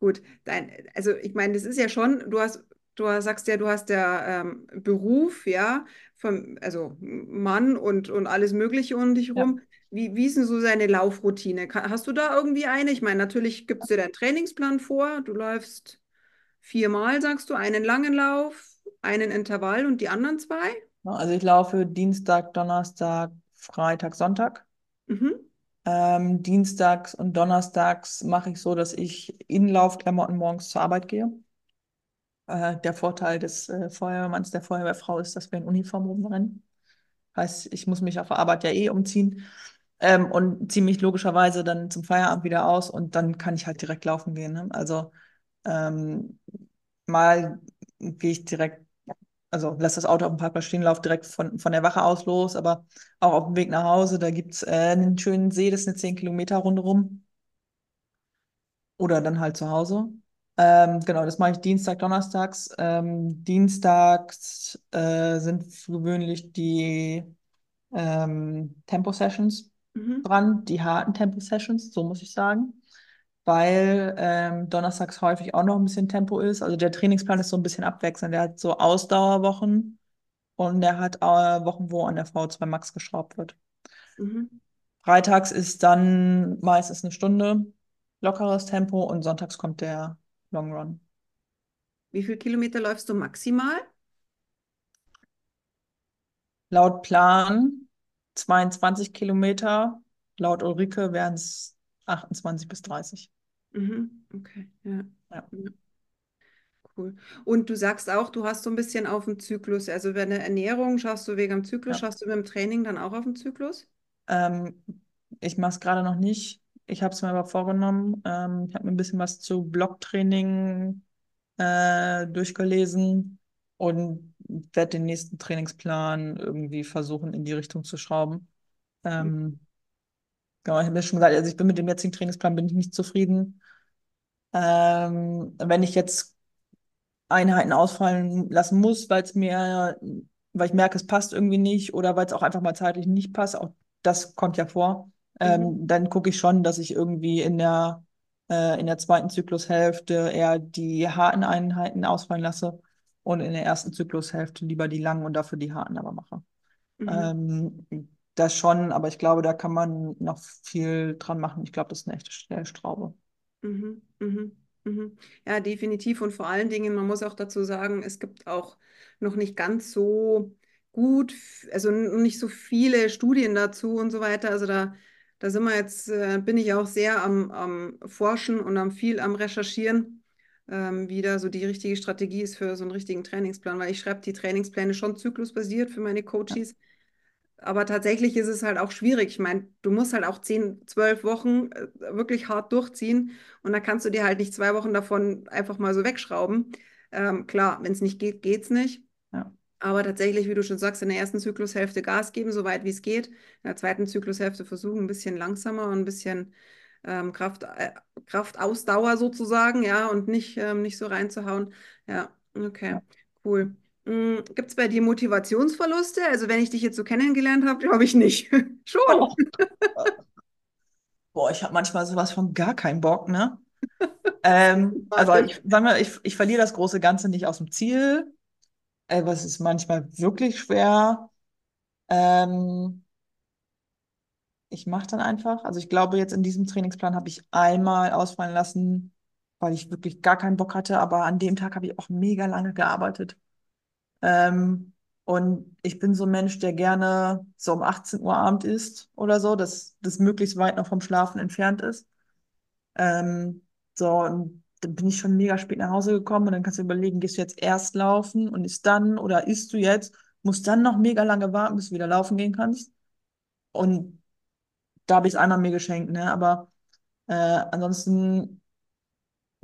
gut, dein, also ich meine, das ist ja schon, du hast, du sagst ja, du hast ja ähm, Beruf, ja, vom, also Mann und, und alles Mögliche um dich ja. Wie, wie ist denn so seine Laufroutine? Hast du da irgendwie eine? Ich meine, natürlich gibst du dir deinen Trainingsplan vor. Du läufst viermal, sagst du, einen langen Lauf, einen Intervall und die anderen zwei? Also ich laufe Dienstag, Donnerstag, Freitag, Sonntag. Mhm, Ähm, dienstags und donnerstags mache ich so, dass ich in Laufklamotten morgens zur Arbeit gehe. Äh, der Vorteil des äh, Feuerwehrmanns, der Feuerwehrfrau ist, dass wir in Uniform rumrennen. Heißt, ich muss mich auf der Arbeit ja eh umziehen ähm, und ziehe mich logischerweise dann zum Feierabend wieder aus und dann kann ich halt direkt laufen gehen. Ne? Also ähm, mal gehe ich direkt, also lasse das Auto auf dem Parkplatz stehen, laufe direkt von, von der Wache aus los, aber auch auf dem Weg nach Hause, da gibt es äh, einen schönen See, das ist eine 10 Kilometer Runde rum oder dann halt zu Hause. Ähm, genau, das mache ich Dienstag, Donnerstags. Ähm, dienstags äh, sind gewöhnlich die ähm, Tempo-Sessions mhm, dran, die harten Tempo-Sessions, so muss ich sagen, weil ähm, donnerstags häufig auch noch ein bisschen Tempo ist. Also der Trainingsplan ist so ein bisschen abwechselnd. Der hat so Ausdauerwochen und der hat äh, Wochen, wo an der V2 Max geschraubt wird. mhm. Freitags ist dann meistens eine Stunde lockeres Tempo und sonntags kommt der Long Run. Wie viele Kilometer läufst du maximal? Laut Plan 22 Kilometer, laut Ulrike wären es 28 bis 30. Mhm, okay, ja. Ja. Cool. Und du sagst auch, du hast so ein bisschen auf den Zyklus. Also bei der Ernährung schaust du wegen dem Zyklus, Ja. schaust du beim Training dann auch auf den Zyklus? Ähm, ich mache es gerade noch nicht. Ich habe es mir aber vorgenommen. Ähm, ich habe mir ein bisschen was zu Blocktraining äh, durchgelesen und werde den nächsten Trainingsplan irgendwie versuchen, in die Richtung zu schrauben. Ähm, genau, ich habe mir schon gesagt, also ich bin mit dem jetzigen Trainingsplan bin ich nicht zufrieden. Ähm, wenn ich jetzt Einheiten ausfallen lassen muss, weil es mir, weil ich merke, es passt irgendwie nicht oder weil es auch einfach mal zeitlich nicht passt. Auch das kommt ja vor. Mhm. Ähm, dann gucke ich schon, dass ich irgendwie in der, äh, in der zweiten Zyklushälfte eher die harten Einheiten ausfallen lasse und in der ersten Zyklushälfte lieber die langen und dafür die harten aber mache. Mhm. Ähm, das schon, aber ich glaube, da kann man noch viel dran machen. Ich glaube, das ist eine echte Stellschraube. Mhm, mhm, mhm. Ja, definitiv. Und vor allen Dingen, man muss auch dazu sagen, es gibt auch noch nicht ganz so gut, also nicht so viele Studien dazu und so weiter. Also da, da sind wir jetzt, äh, bin ich auch sehr am, am Forschen und am viel am Recherchieren, ähm, wie da so die richtige Strategie ist für so einen richtigen Trainingsplan, weil ich schreibe die Trainingspläne schon zyklusbasiert für meine Coaches. Aber tatsächlich ist es halt auch schwierig. Ich meine, du musst halt auch 10, 12 Wochen äh, wirklich hart durchziehen und da kannst du dir halt nicht zwei Wochen davon einfach mal so wegschrauben. Ähm, klar, wenn es nicht geht, geht es nicht. ja, Aber tatsächlich, wie du schon sagst, in der ersten Zyklushälfte Gas geben, so weit wie es geht. In der zweiten Zyklushälfte versuchen, ein bisschen langsamer und ein bisschen ähm, Kraft, äh, Kraftausdauer sozusagen, ja, und nicht, ähm, nicht so reinzuhauen. Ja, okay, cool. Gibt es bei dir Motivationsverluste? Also wenn ich dich jetzt so kennengelernt habe, glaube ich nicht. (laughs) Schon. Oh. Boah, ich habe manchmal sowas von gar keinen Bock, ne? Ähm, (laughs) also ich sag mal, ich, ich verliere das große Ganze nicht aus dem Ziel. Äh, was ist manchmal wirklich schwer. Ähm, ich mache dann einfach. Also ich glaube, jetzt in diesem Trainingsplan habe ich einmal ausfallen lassen, weil ich wirklich gar keinen Bock hatte. Aber an dem Tag habe ich auch mega lange gearbeitet. Ähm, und ich bin so ein Mensch, der gerne so um 18 Uhr Abend isst oder so, dass das möglichst weit noch vom Schlafen entfernt ist. Ähm, so, und dann bin ich schon mega spät nach Hause gekommen und dann kannst du überlegen, gehst du jetzt erst laufen und isst dann oder isst du jetzt, musst dann noch mega lange warten, bis du wieder laufen gehen kannst. Und da habe ich es einmal mir geschenkt, ne? Aber äh, ansonsten,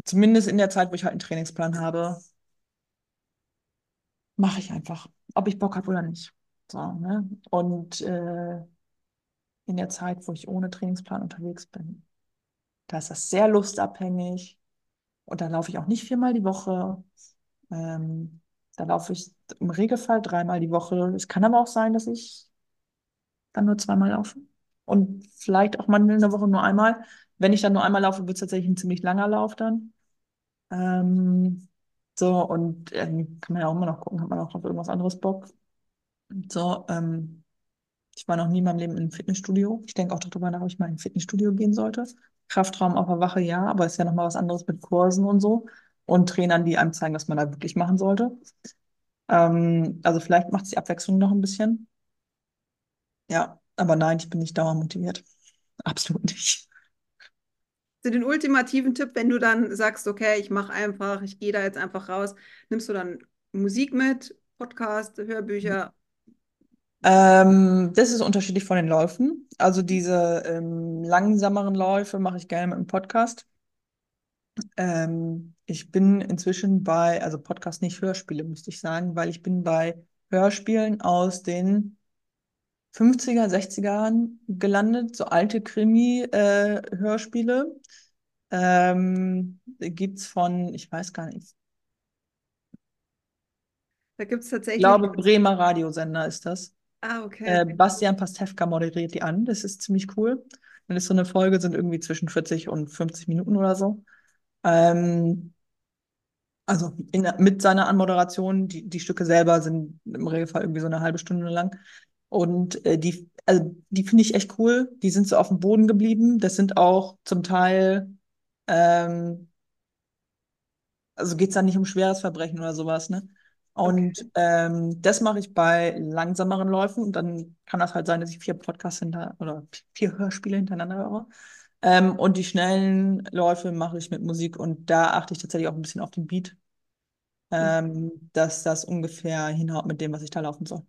zumindest in der Zeit, wo ich halt einen Trainingsplan habe, mache ich einfach, ob ich Bock habe oder nicht. So, ne? Und äh, in der Zeit, wo ich ohne Trainingsplan unterwegs bin, da ist das sehr lustabhängig und da laufe ich auch nicht viermal die Woche. Ähm, da laufe ich im Regelfall dreimal die Woche. Es kann aber auch sein, dass ich dann nur zweimal laufe. Und vielleicht auch mal in der Woche nur einmal. Wenn ich dann nur einmal laufe, wird es tatsächlich ein ziemlich langer Lauf dann. Ähm, so, und ähm, kann man ja auch immer noch gucken, hat man auch auf irgendwas anderes Bock. So, ähm, ich war noch nie in meinem Leben in einem Fitnessstudio. Ich denke auch darüber nach, ob ich mal in ein Fitnessstudio gehen sollte. Kraftraum auf der Wache, ja, aber ist ja nochmal was anderes mit Kursen und so. Und Trainern, die einem zeigen, was man da wirklich machen sollte. Ähm, also vielleicht macht es die Abwechslung noch ein bisschen. Ja, aber nein, ich bin nicht dauermotiviert. Absolut nicht. So den ultimativen Tipp, wenn du dann sagst, okay, ich mache einfach, ich gehe da jetzt einfach raus, nimmst du dann Musik mit, Podcast, Hörbücher? Ähm, das ist unterschiedlich von den Läufen. Also diese ähm, langsameren Läufe mache ich gerne mit einem Podcast. Ähm, ich bin inzwischen bei, also Podcast nicht Hörspiele, müsste ich sagen, weil ich bin bei Hörspielen aus den 50er, 60ern gelandet, so alte Krimi-Hörspiele. ähm, gibt's von, ich weiß gar nicht, Da gibt es ich tatsächlich. glaube Bremer Radiosender ist das. Ah, okay. Äh, Bastian Pastewka moderiert die an. Das ist ziemlich cool. Dann ist so eine Folge, sind irgendwie zwischen 40 und 50 Minuten oder so. Ähm, also in, mit seiner Anmoderation, die, die Stücke selber sind im Regelfall irgendwie so eine halbe Stunde lang. Und äh, die, also die finde ich echt cool. Die sind so auf dem Boden geblieben. Das sind auch zum Teil, ähm, also geht es da nicht um schweres Verbrechen oder sowas, ne? Und Okay. ähm, das mache ich bei langsameren Läufen. Und dann kann das halt sein, dass ich vier Podcasts hinter oder vier Hörspiele hintereinander höre. Ähm, und die schnellen Läufe mache ich mit Musik. Und da achte ich tatsächlich auch ein bisschen auf den Beat, Mhm. ähm, dass das ungefähr hinhaut mit dem, was ich da laufen soll.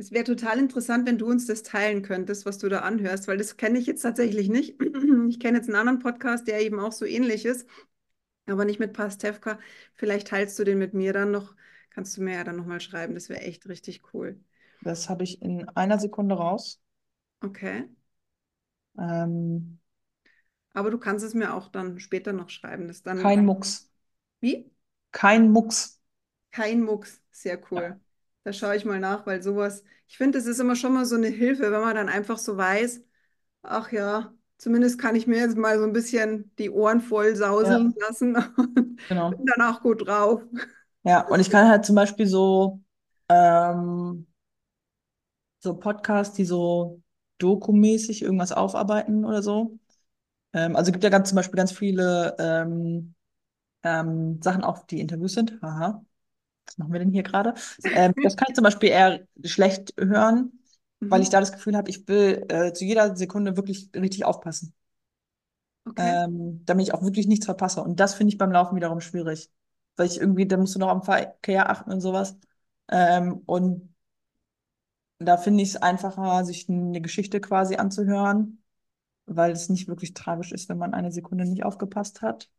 Es wäre total interessant, wenn du uns das teilen könntest, was du da anhörst, weil das kenne ich jetzt tatsächlich nicht. (clears throat) Ich kenne jetzt einen anderen Podcast, der eben auch so ähnlich ist, aber nicht mit Pastewka. Vielleicht teilst du den mit mir dann noch. Kannst du mir ja dann nochmal schreiben. Das wäre echt richtig cool. Das habe ich in einer Sekunde raus. Okay. Ähm, Aber du kannst es mir auch dann später noch schreiben. Das dann. kein Mucks. Wie? Kein Mucks. Kein Mucks. Sehr Ja, cool. Da schaue ich mal nach, weil sowas, ich finde, es ist immer schon mal so eine Hilfe, wenn man dann einfach so weiß, ach ja, zumindest kann ich mir jetzt mal so ein bisschen die Ohren voll ja, sauseln lassen (laughs) und bin genau. dann auch gut drauf. Ja, und ich kann halt zum Beispiel so, ähm, so Podcasts, die so dokumäßig irgendwas aufarbeiten oder so. Ähm, also gibt ja ganz zum Beispiel ganz viele ähm, ähm, Sachen auch, die Interviews sind. Haha, was machen wir denn hier gerade? (laughs) Ähm, das kann ich zum Beispiel eher schlecht hören, weil ich Mhm. da das Gefühl habe, ich will äh, zu jeder Sekunde wirklich richtig aufpassen, Okay, ähm, damit ich auch wirklich nichts verpasse. Und das finde ich beim Laufen wiederum schwierig, weil ich irgendwie, da musst du noch am Verkehr achten und sowas. Ähm, und da finde ich es einfacher, sich eine Geschichte quasi anzuhören, weil es nicht wirklich tragisch ist, wenn man eine Sekunde nicht aufgepasst hat.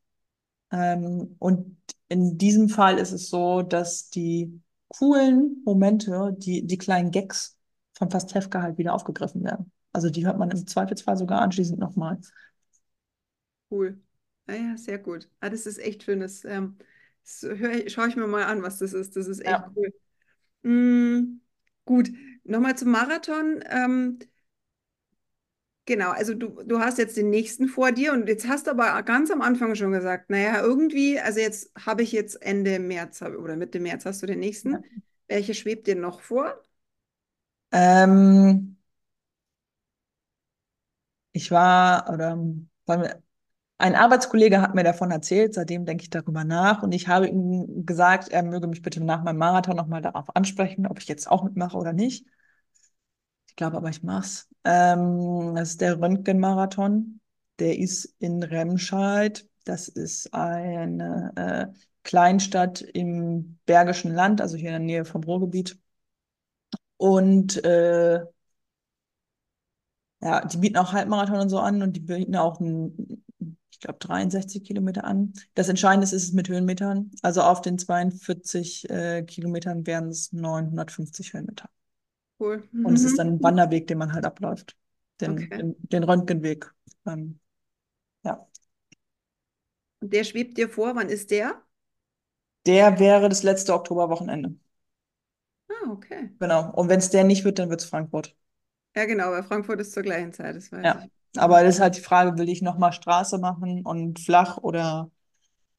Ähm, und in diesem Fall ist es so, dass die coolen Momente, die, die kleinen Gags von Pastewka halt wieder aufgegriffen werden. Also die hört man im Zweifelsfall sogar anschließend nochmal. cool. Ah ja, sehr gut. Ah, das ist echt schön. Das, ähm, das schaue ich mir mal an, was das ist. Das ist echt Ja. cool. Mm, gut, nochmal zum Marathon. Ähm, Genau, also du, du hast jetzt den nächsten vor dir und jetzt hast du aber ganz am Anfang schon gesagt, naja, irgendwie, also jetzt habe ich jetzt Ende März oder Mitte März hast du den nächsten. Welche schwebt dir noch vor? Ähm, ich war, oder ein Arbeitskollege hat mir davon erzählt, seitdem denke ich darüber nach und ich habe ihm gesagt, er möge mich bitte nach meinem Marathon nochmal darauf ansprechen, ob ich jetzt auch mitmache oder nicht. Ich glaube aber, ich mach's. Ähm, das ist der Röntgenmarathon. Der ist in Remscheid. Das ist eine äh, Kleinstadt im Bergischen Land, also hier in der Nähe vom Ruhrgebiet. Und äh, ja, die bieten auch Halbmarathon und so an und die bieten auch ein, ich glaube, 63 Kilometer an. Das Entscheidende ist, ist es mit Höhenmetern. Also auf den 42 äh, Kilometern wären es 950 Höhenmeter. Cool. Und es ist dann ein Mhm. Wanderweg, den man halt abläuft. Den, Okay. den, den Röntgenweg. Ähm, ja. Und der schwebt dir vor, wann ist der? Der wäre das letzte Oktoberwochenende. Ah, okay. Genau. Und wenn es der nicht wird, dann wird es Frankfurt. Ja, genau, weil Frankfurt ist zur gleichen Zeit, das weiß Ja. ich. Aber das ist halt die Frage, will ich nochmal Straße machen und flach oder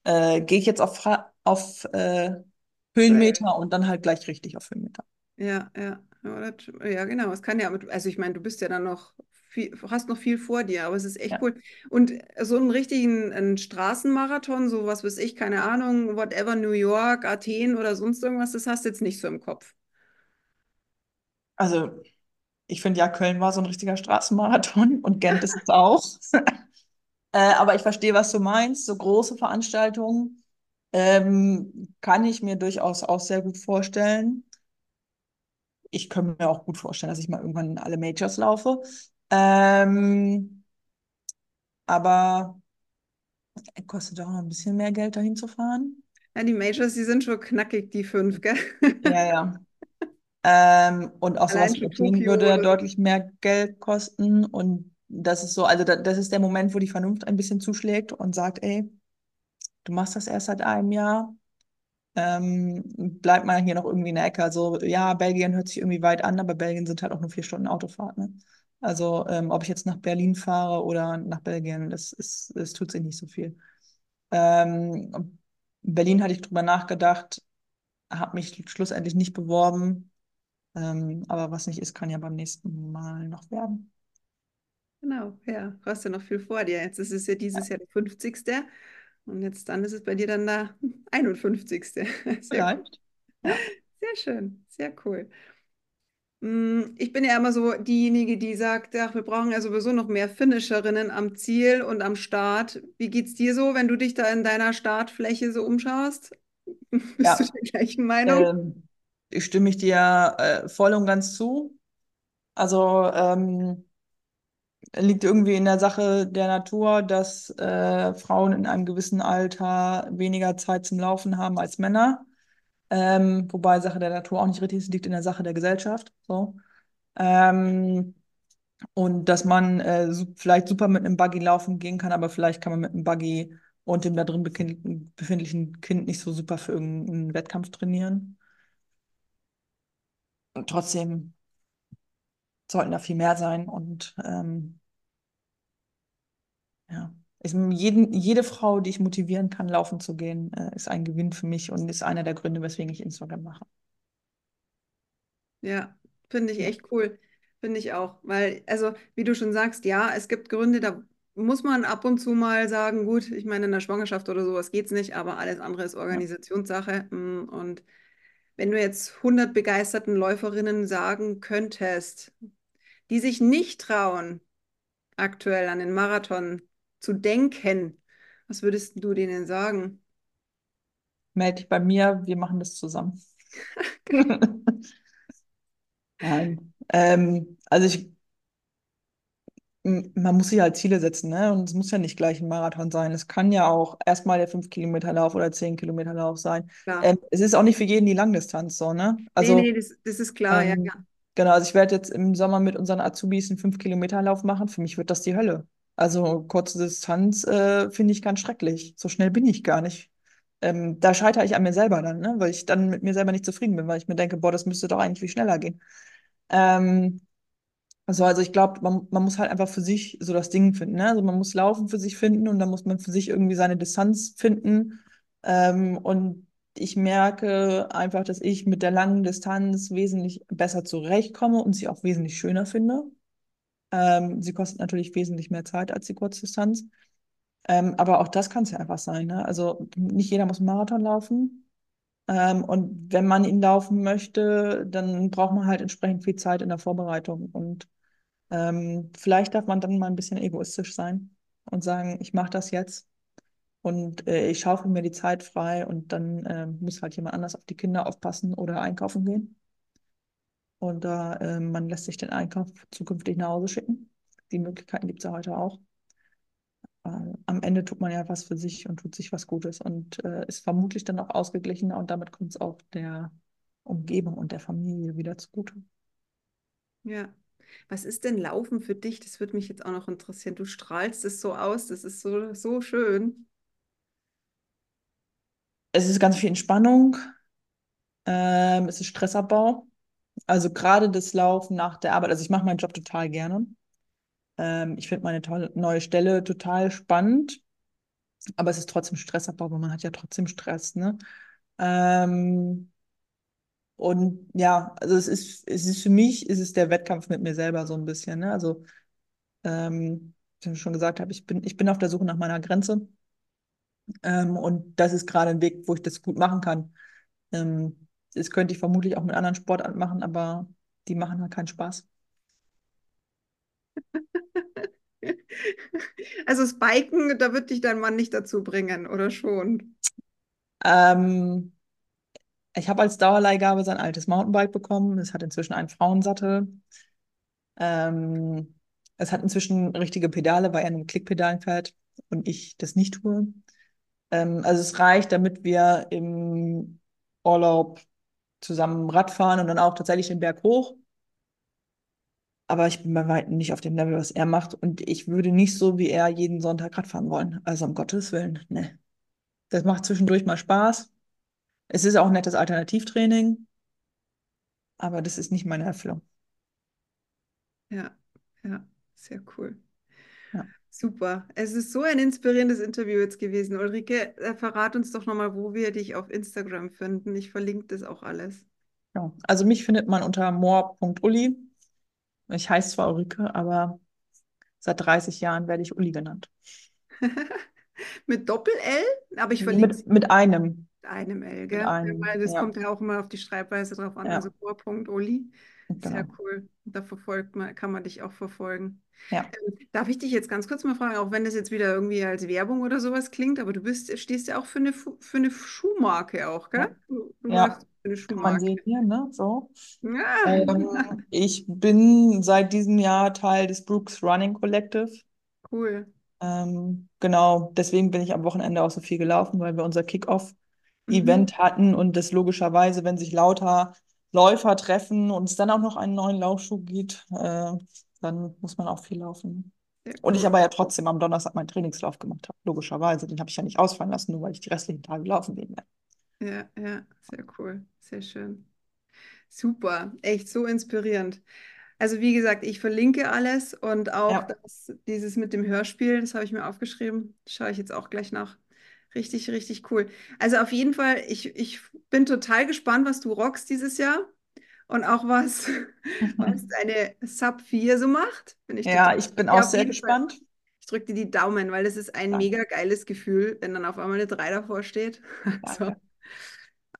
äh, gehe ich jetzt auf, Fra auf äh, Höhenmeter und dann halt gleich richtig auf Höhenmeter. Ja, ja. Ja, das, ja, genau. Es kann ja, also ich meine, du bist ja dann noch viel, hast noch viel vor dir, aber es ist echt Ja. cool. Und so einen richtigen einen Straßenmarathon, so was weiß ich, keine Ahnung, whatever, New York, Athen oder sonst irgendwas, das hast du jetzt nicht so im Kopf. Also ich finde ja, Köln war so ein richtiger Straßenmarathon (laughs) und Gent ist es auch. (laughs) Äh, aber ich verstehe, was du meinst. So große Veranstaltungen ähm, kann ich mir durchaus auch sehr gut vorstellen. Ich könnte mir auch gut vorstellen, dass ich mal irgendwann alle Majors laufe. Ähm, aber kostet auch noch ein bisschen mehr Geld, dahin zu fahren. Ja, die Majors, die sind schon knackig, die fünf, gell? Ja, ja. Ähm, und auch Allein sowas wie Tokio würde oder deutlich mehr Geld kosten. Und das ist so, also da, das ist der Moment, wo die Vernunft ein bisschen zuschlägt und sagt, ey, du machst das erst seit einem Jahr. Ähm, bleib mal hier noch irgendwie in der Ecke. Also ja, Belgien hört sich irgendwie weit an, aber Belgien sind halt auch nur vier Stunden Autofahrt. Ne? Also ähm, ob ich jetzt nach Berlin fahre oder nach Belgien, das ist, das tut sich nicht so viel. Ähm, Berlin hatte ich drüber nachgedacht, habe mich schlussendlich nicht beworben. Ähm, aber was nicht ist, kann ja beim nächsten Mal noch werden. Genau, ja, du hast ja noch viel vor dir. Jetzt ist es ja dieses Jahr der 50. Und jetzt dann ist es bei dir dann der 51. (laughs) Sehr. Vielleicht. Ja. Sehr schön, sehr cool. Mm, Ich bin ja immer so diejenige, die sagt, ach, wir brauchen ja sowieso noch mehr Finisherinnen am Ziel und am Start. Wie geht's dir so, wenn du dich da in deiner Startfläche so umschaust? (laughs) Bist Ja. du der gleichen Meinung? Ähm, ich stimme ich dir äh, voll und ganz zu. Also ähm, liegt irgendwie in der Sache der Natur, dass äh, Frauen in einem gewissen Alter weniger Zeit zum Laufen haben als Männer. Ähm, wobei Sache der Natur auch nicht richtig ist, liegt in der Sache der Gesellschaft. So. Ähm, und dass man äh, su vielleicht super mit einem Buggy laufen gehen kann, aber vielleicht kann man mit einem Buggy und dem da drin befindlichen Kind nicht so super für irgendeinen Wettkampf trainieren. Und trotzdem sollten da viel mehr sein und ähm, Ja. Ich, jeden, jede Frau, die ich motivieren kann, laufen zu gehen, äh, ist ein Gewinn für mich und ist einer der Gründe, weswegen ich Instagram mache. Ja, finde ich echt cool. Finde ich auch. Weil, also, wie du schon sagst, ja, es gibt Gründe, da muss man ab und zu mal sagen, gut, ich meine, in der Schwangerschaft oder sowas geht es nicht, aber alles andere ist. Organisationssache. Mm, Und wenn du jetzt 100 begeisterten Läuferinnen sagen könntest, die sich nicht trauen, aktuell an den Marathon zu denken, was würdest du denen sagen? Melde dich bei mir, wir machen das zusammen. (laughs) (laughs) Nein. Ähm, also ich, man muss sich halt Ziele setzen, ne? Und es muss ja nicht gleich ein Marathon sein. Es kann ja auch erstmal der 5-Kilometer-Lauf oder 10-Kilometer-Lauf sein. Ähm, es ist auch nicht für jeden die Langdistanz so, ne? Nee, Also nee, das, das ist klar, ja, Ähm, ja. Genau, also ich werde jetzt im Sommer mit unseren Azubis einen 5-Kilometer-Lauf machen. Für mich wird das die Hölle. Also kurze Distanz äh, finde ich ganz schrecklich. So schnell bin ich gar nicht. Ähm, da scheitere ich an mir selber dann, ne? Weil ich dann mit mir selber nicht zufrieden bin, weil ich mir denke, boah, das müsste doch eigentlich viel schneller gehen. Ähm, also, also ich glaube, man, man muss halt einfach für sich so das Ding finden, ne? Also man muss Laufen für sich finden und dann muss man für sich irgendwie seine Distanz finden. Ähm, und ich merke einfach, dass ich mit der langen Distanz wesentlich besser zurechtkomme und sie auch wesentlich schöner finde. Ähm, sie kostet natürlich wesentlich mehr Zeit als die Kurzdistanz. Ähm, aber auch das kann es ja einfach sein, ne? Also nicht jeder muss einen Marathon laufen. Ähm, und wenn man ihn laufen möchte, dann braucht man halt entsprechend viel Zeit in der Vorbereitung. Und ähm, vielleicht darf man dann mal ein bisschen egoistisch sein und sagen, ich mache das jetzt und äh, ich schaufel mir die Zeit frei und dann äh, muss halt jemand anders auf die Kinder aufpassen oder einkaufen gehen. Und da äh, man lässt sich den Einkauf zukünftig nach Hause schicken. Die Möglichkeiten gibt es ja heute auch. Äh, am Ende tut man ja was für sich und tut sich was Gutes und äh, ist vermutlich dann auch ausgeglichener und damit kommt es auch der Umgebung und der Familie wieder zugute. Ja. Was ist denn Laufen für dich? Das würde mich jetzt auch noch interessieren. Du strahlst es so aus, das ist so, so schön. Es ist ganz viel Entspannung, ähm, es ist Stressabbau. Also gerade das Laufen nach der Arbeit. Also ich mache meinen Job total gerne. Ähm, ich finde meine tolle neue Stelle total spannend, aber es ist trotzdem Stressabbau, weil man hat ja trotzdem Stress, ne? Ähm, und ja, also es ist, es ist für mich, ist der Wettkampf mit mir selber so ein bisschen, ne? Also ähm, wie ich schon gesagt habe, ich bin, ich bin auf der Suche nach meiner Grenze. Ähm, und das ist gerade ein Weg, wo ich das gut machen kann. Ähm, das könnte ich vermutlich auch mit anderen Sportarten machen, aber die machen halt keinen Spaß. (laughs) Also das Biken, da wird dich dein Mann nicht dazu bringen, oder schon? Ähm, ich habe als Dauerleihgabe sein altes Mountainbike bekommen. Es hat inzwischen einen Frauensattel. Ähm, es hat inzwischen richtige Pedale, weil er nur Klickpedalen fährt und ich das nicht tue. Ähm, also es reicht, damit wir im Urlaub zusammen Rad fahren und dann auch tatsächlich den Berg hoch. Aber ich bin bei weitem nicht auf dem Level, was er macht. Und ich würde nicht so wie er jeden Sonntag Rad fahren wollen. Also um Gottes Willen, ne. Das macht zwischendurch mal Spaß. Es ist auch ein nettes Alternativtraining. Aber das ist nicht meine Erfüllung. Ja, ja, sehr cool. Super. Es ist so ein inspirierendes Interview jetzt gewesen. Ulrike, äh, verrat uns doch nochmal, wo wir dich auf Instagram finden. Ich verlinke das auch alles. Ja. Also mich findet man unter moor.uli. Ich heiße zwar Ulrike, aber seit 30 Jahren werde ich Uli genannt. (laughs) Mit Doppel-L? Aber ich verlinke Mit, mit einem. Mit einem L, gell? Einem, Weil das ja. kommt ja auch immer auf die Schreibweise drauf an. Ja. Also Chor.oli. Sehr Genau. cool. Da verfolgt man, kann man dich auch verfolgen. Ja. Ähm, darf ich dich jetzt ganz kurz mal fragen, auch wenn das jetzt wieder irgendwie als Werbung oder sowas klingt, aber du bist, stehst ja auch für eine, für eine Schuhmarke auch, gell? Ja. Du, du Ja. für eine Kann man Schuhmarke. sehen hier, ne? So. Ja. Ähm, ich bin seit diesem Jahr Teil des Brooks Running Collective. Cool. Ähm, genau, deswegen bin ich am Wochenende auch so viel gelaufen, weil wir unser Mhm. Kick-Off-Event hatten und das logischerweise, wenn sich lauter Läufer treffen und es dann auch noch einen neuen Laufschuh gibt, äh, dann muss man auch viel laufen. Sehr Und ich cool. aber ja trotzdem am Donnerstag meinen Trainingslauf gemacht habe, logischerweise. Den habe ich ja nicht ausfallen lassen, nur weil ich die restlichen Tage laufen bin. Ja, ja, sehr cool. Sehr schön. Super. Echt so inspirierend. Also wie gesagt, ich verlinke alles und auch Ja. das, dieses mit dem Hörspiel, das habe ich mir aufgeschrieben. Schaue ich jetzt auch gleich nach. Richtig, richtig cool. Also auf jeden Fall, ich, ich bin total gespannt, was du rockst dieses Jahr und auch was, (laughs) was deine Sub 4 so macht. Bin ich Ja, ich bin auch sehr jeden Fall. gespannt. Ich drücke dir die Daumen, weil das ist ein Danke, mega geiles Gefühl, wenn dann auf einmal eine 3 davor steht. (laughs) Also,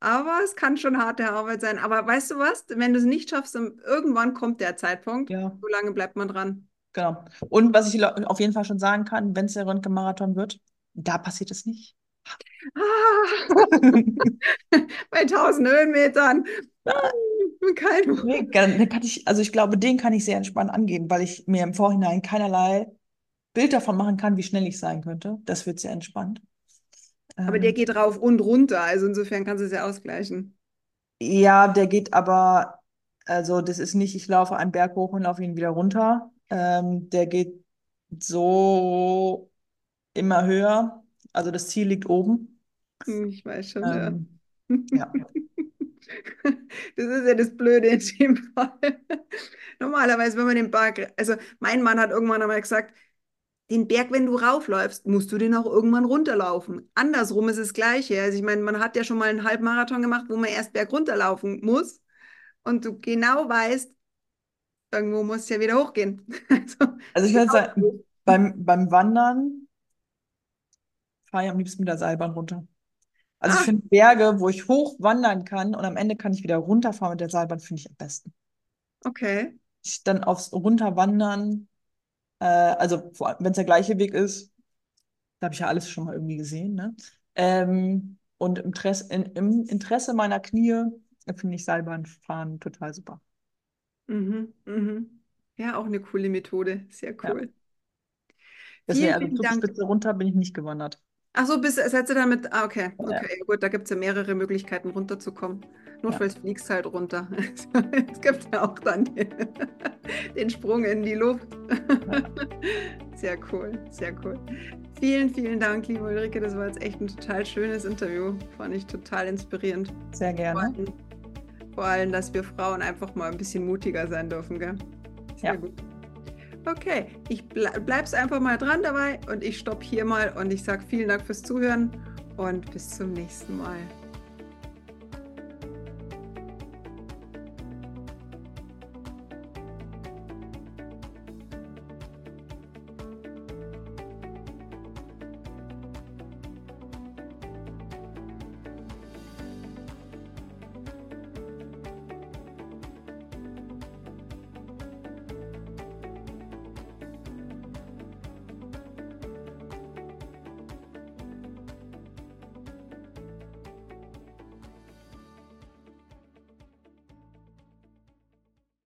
aber es kann schon harte Arbeit sein. Aber weißt du was? Wenn du es nicht schaffst, irgendwann kommt der Zeitpunkt. Ja, So lange bleibt man dran. genau. Und was ich auf jeden Fall schon sagen kann, wenn es der Röntgenmarathon wird, da passiert es nicht. Ah, (laughs) bei 1000 Höhenmetern. Hm, kein Nee, kann ich, also ich glaube, den kann ich sehr entspannt angehen, weil ich mir im Vorhinein keinerlei Bild davon machen kann, wie schnell ich sein könnte. Das wird sehr entspannt. Aber der Ähm, geht rauf und runter. Also insofern kannst du es ja ausgleichen. ja, der geht aber, also das ist nicht, ich laufe einen Berg hoch und laufe ihn wieder runter. Ähm, der geht so immer höher. Also das Ziel liegt oben. Hm, Ich weiß schon, ja. Ähm, (laughs) ja. Das ist ja das Blöde in dem Fall. Normalerweise, wenn man den Berg, also mein Mann hat irgendwann einmal gesagt, den Berg, wenn du raufläufst, musst du den auch irgendwann runterlaufen. Andersrum ist das Gleiche. Also ich meine, man hat ja schon mal einen Halbmarathon gemacht, wo man erst Berg runterlaufen muss und du genau weißt, irgendwo muss es ja wieder hochgehen. (laughs) Also, Also ich würde sagen, beim, beim Wandern fahre ich am liebsten mit der Seilbahn runter. Also ich ah, finde Berge, wo ich hoch wandern kann und am Ende kann ich wieder runterfahren mit der Seilbahn, finde ich am besten. okay. Ich dann aufs Runterwandern, äh, also wenn es der gleiche Weg ist, da habe ich ja alles schon mal irgendwie gesehen, ne? Ähm, und im, Tres in, im Interesse meiner Knie finde ich Seilbahnfahren total super. Mhm, mhm. Ja, auch eine coole Methode. Sehr Ja. cool. Deswegen, Vielen, also. Zugspitze runter bin ich nicht gewandert. Ach so, bist, seid ihr damit? Ah, okay. Okay, ja, gut, da gibt es ja mehrere Möglichkeiten runterzukommen. Notfalls ja. fliegst halt runter. (laughs) es gibt ja auch dann (laughs) den Sprung in die Luft. Ja. (laughs) Sehr cool, sehr cool. Vielen, vielen Dank, liebe Ulrike. Das war jetzt echt ein total schönes Interview. Fand ich total inspirierend. Sehr gerne. Vor allem, vor allem dass wir Frauen einfach mal ein bisschen mutiger sein dürfen, gell? Sehr ja. gut. Okay, ich bleib's einfach mal dran dabei und ich stoppe hier mal und ich sage vielen Dank fürs Zuhören und bis zum nächsten Mal.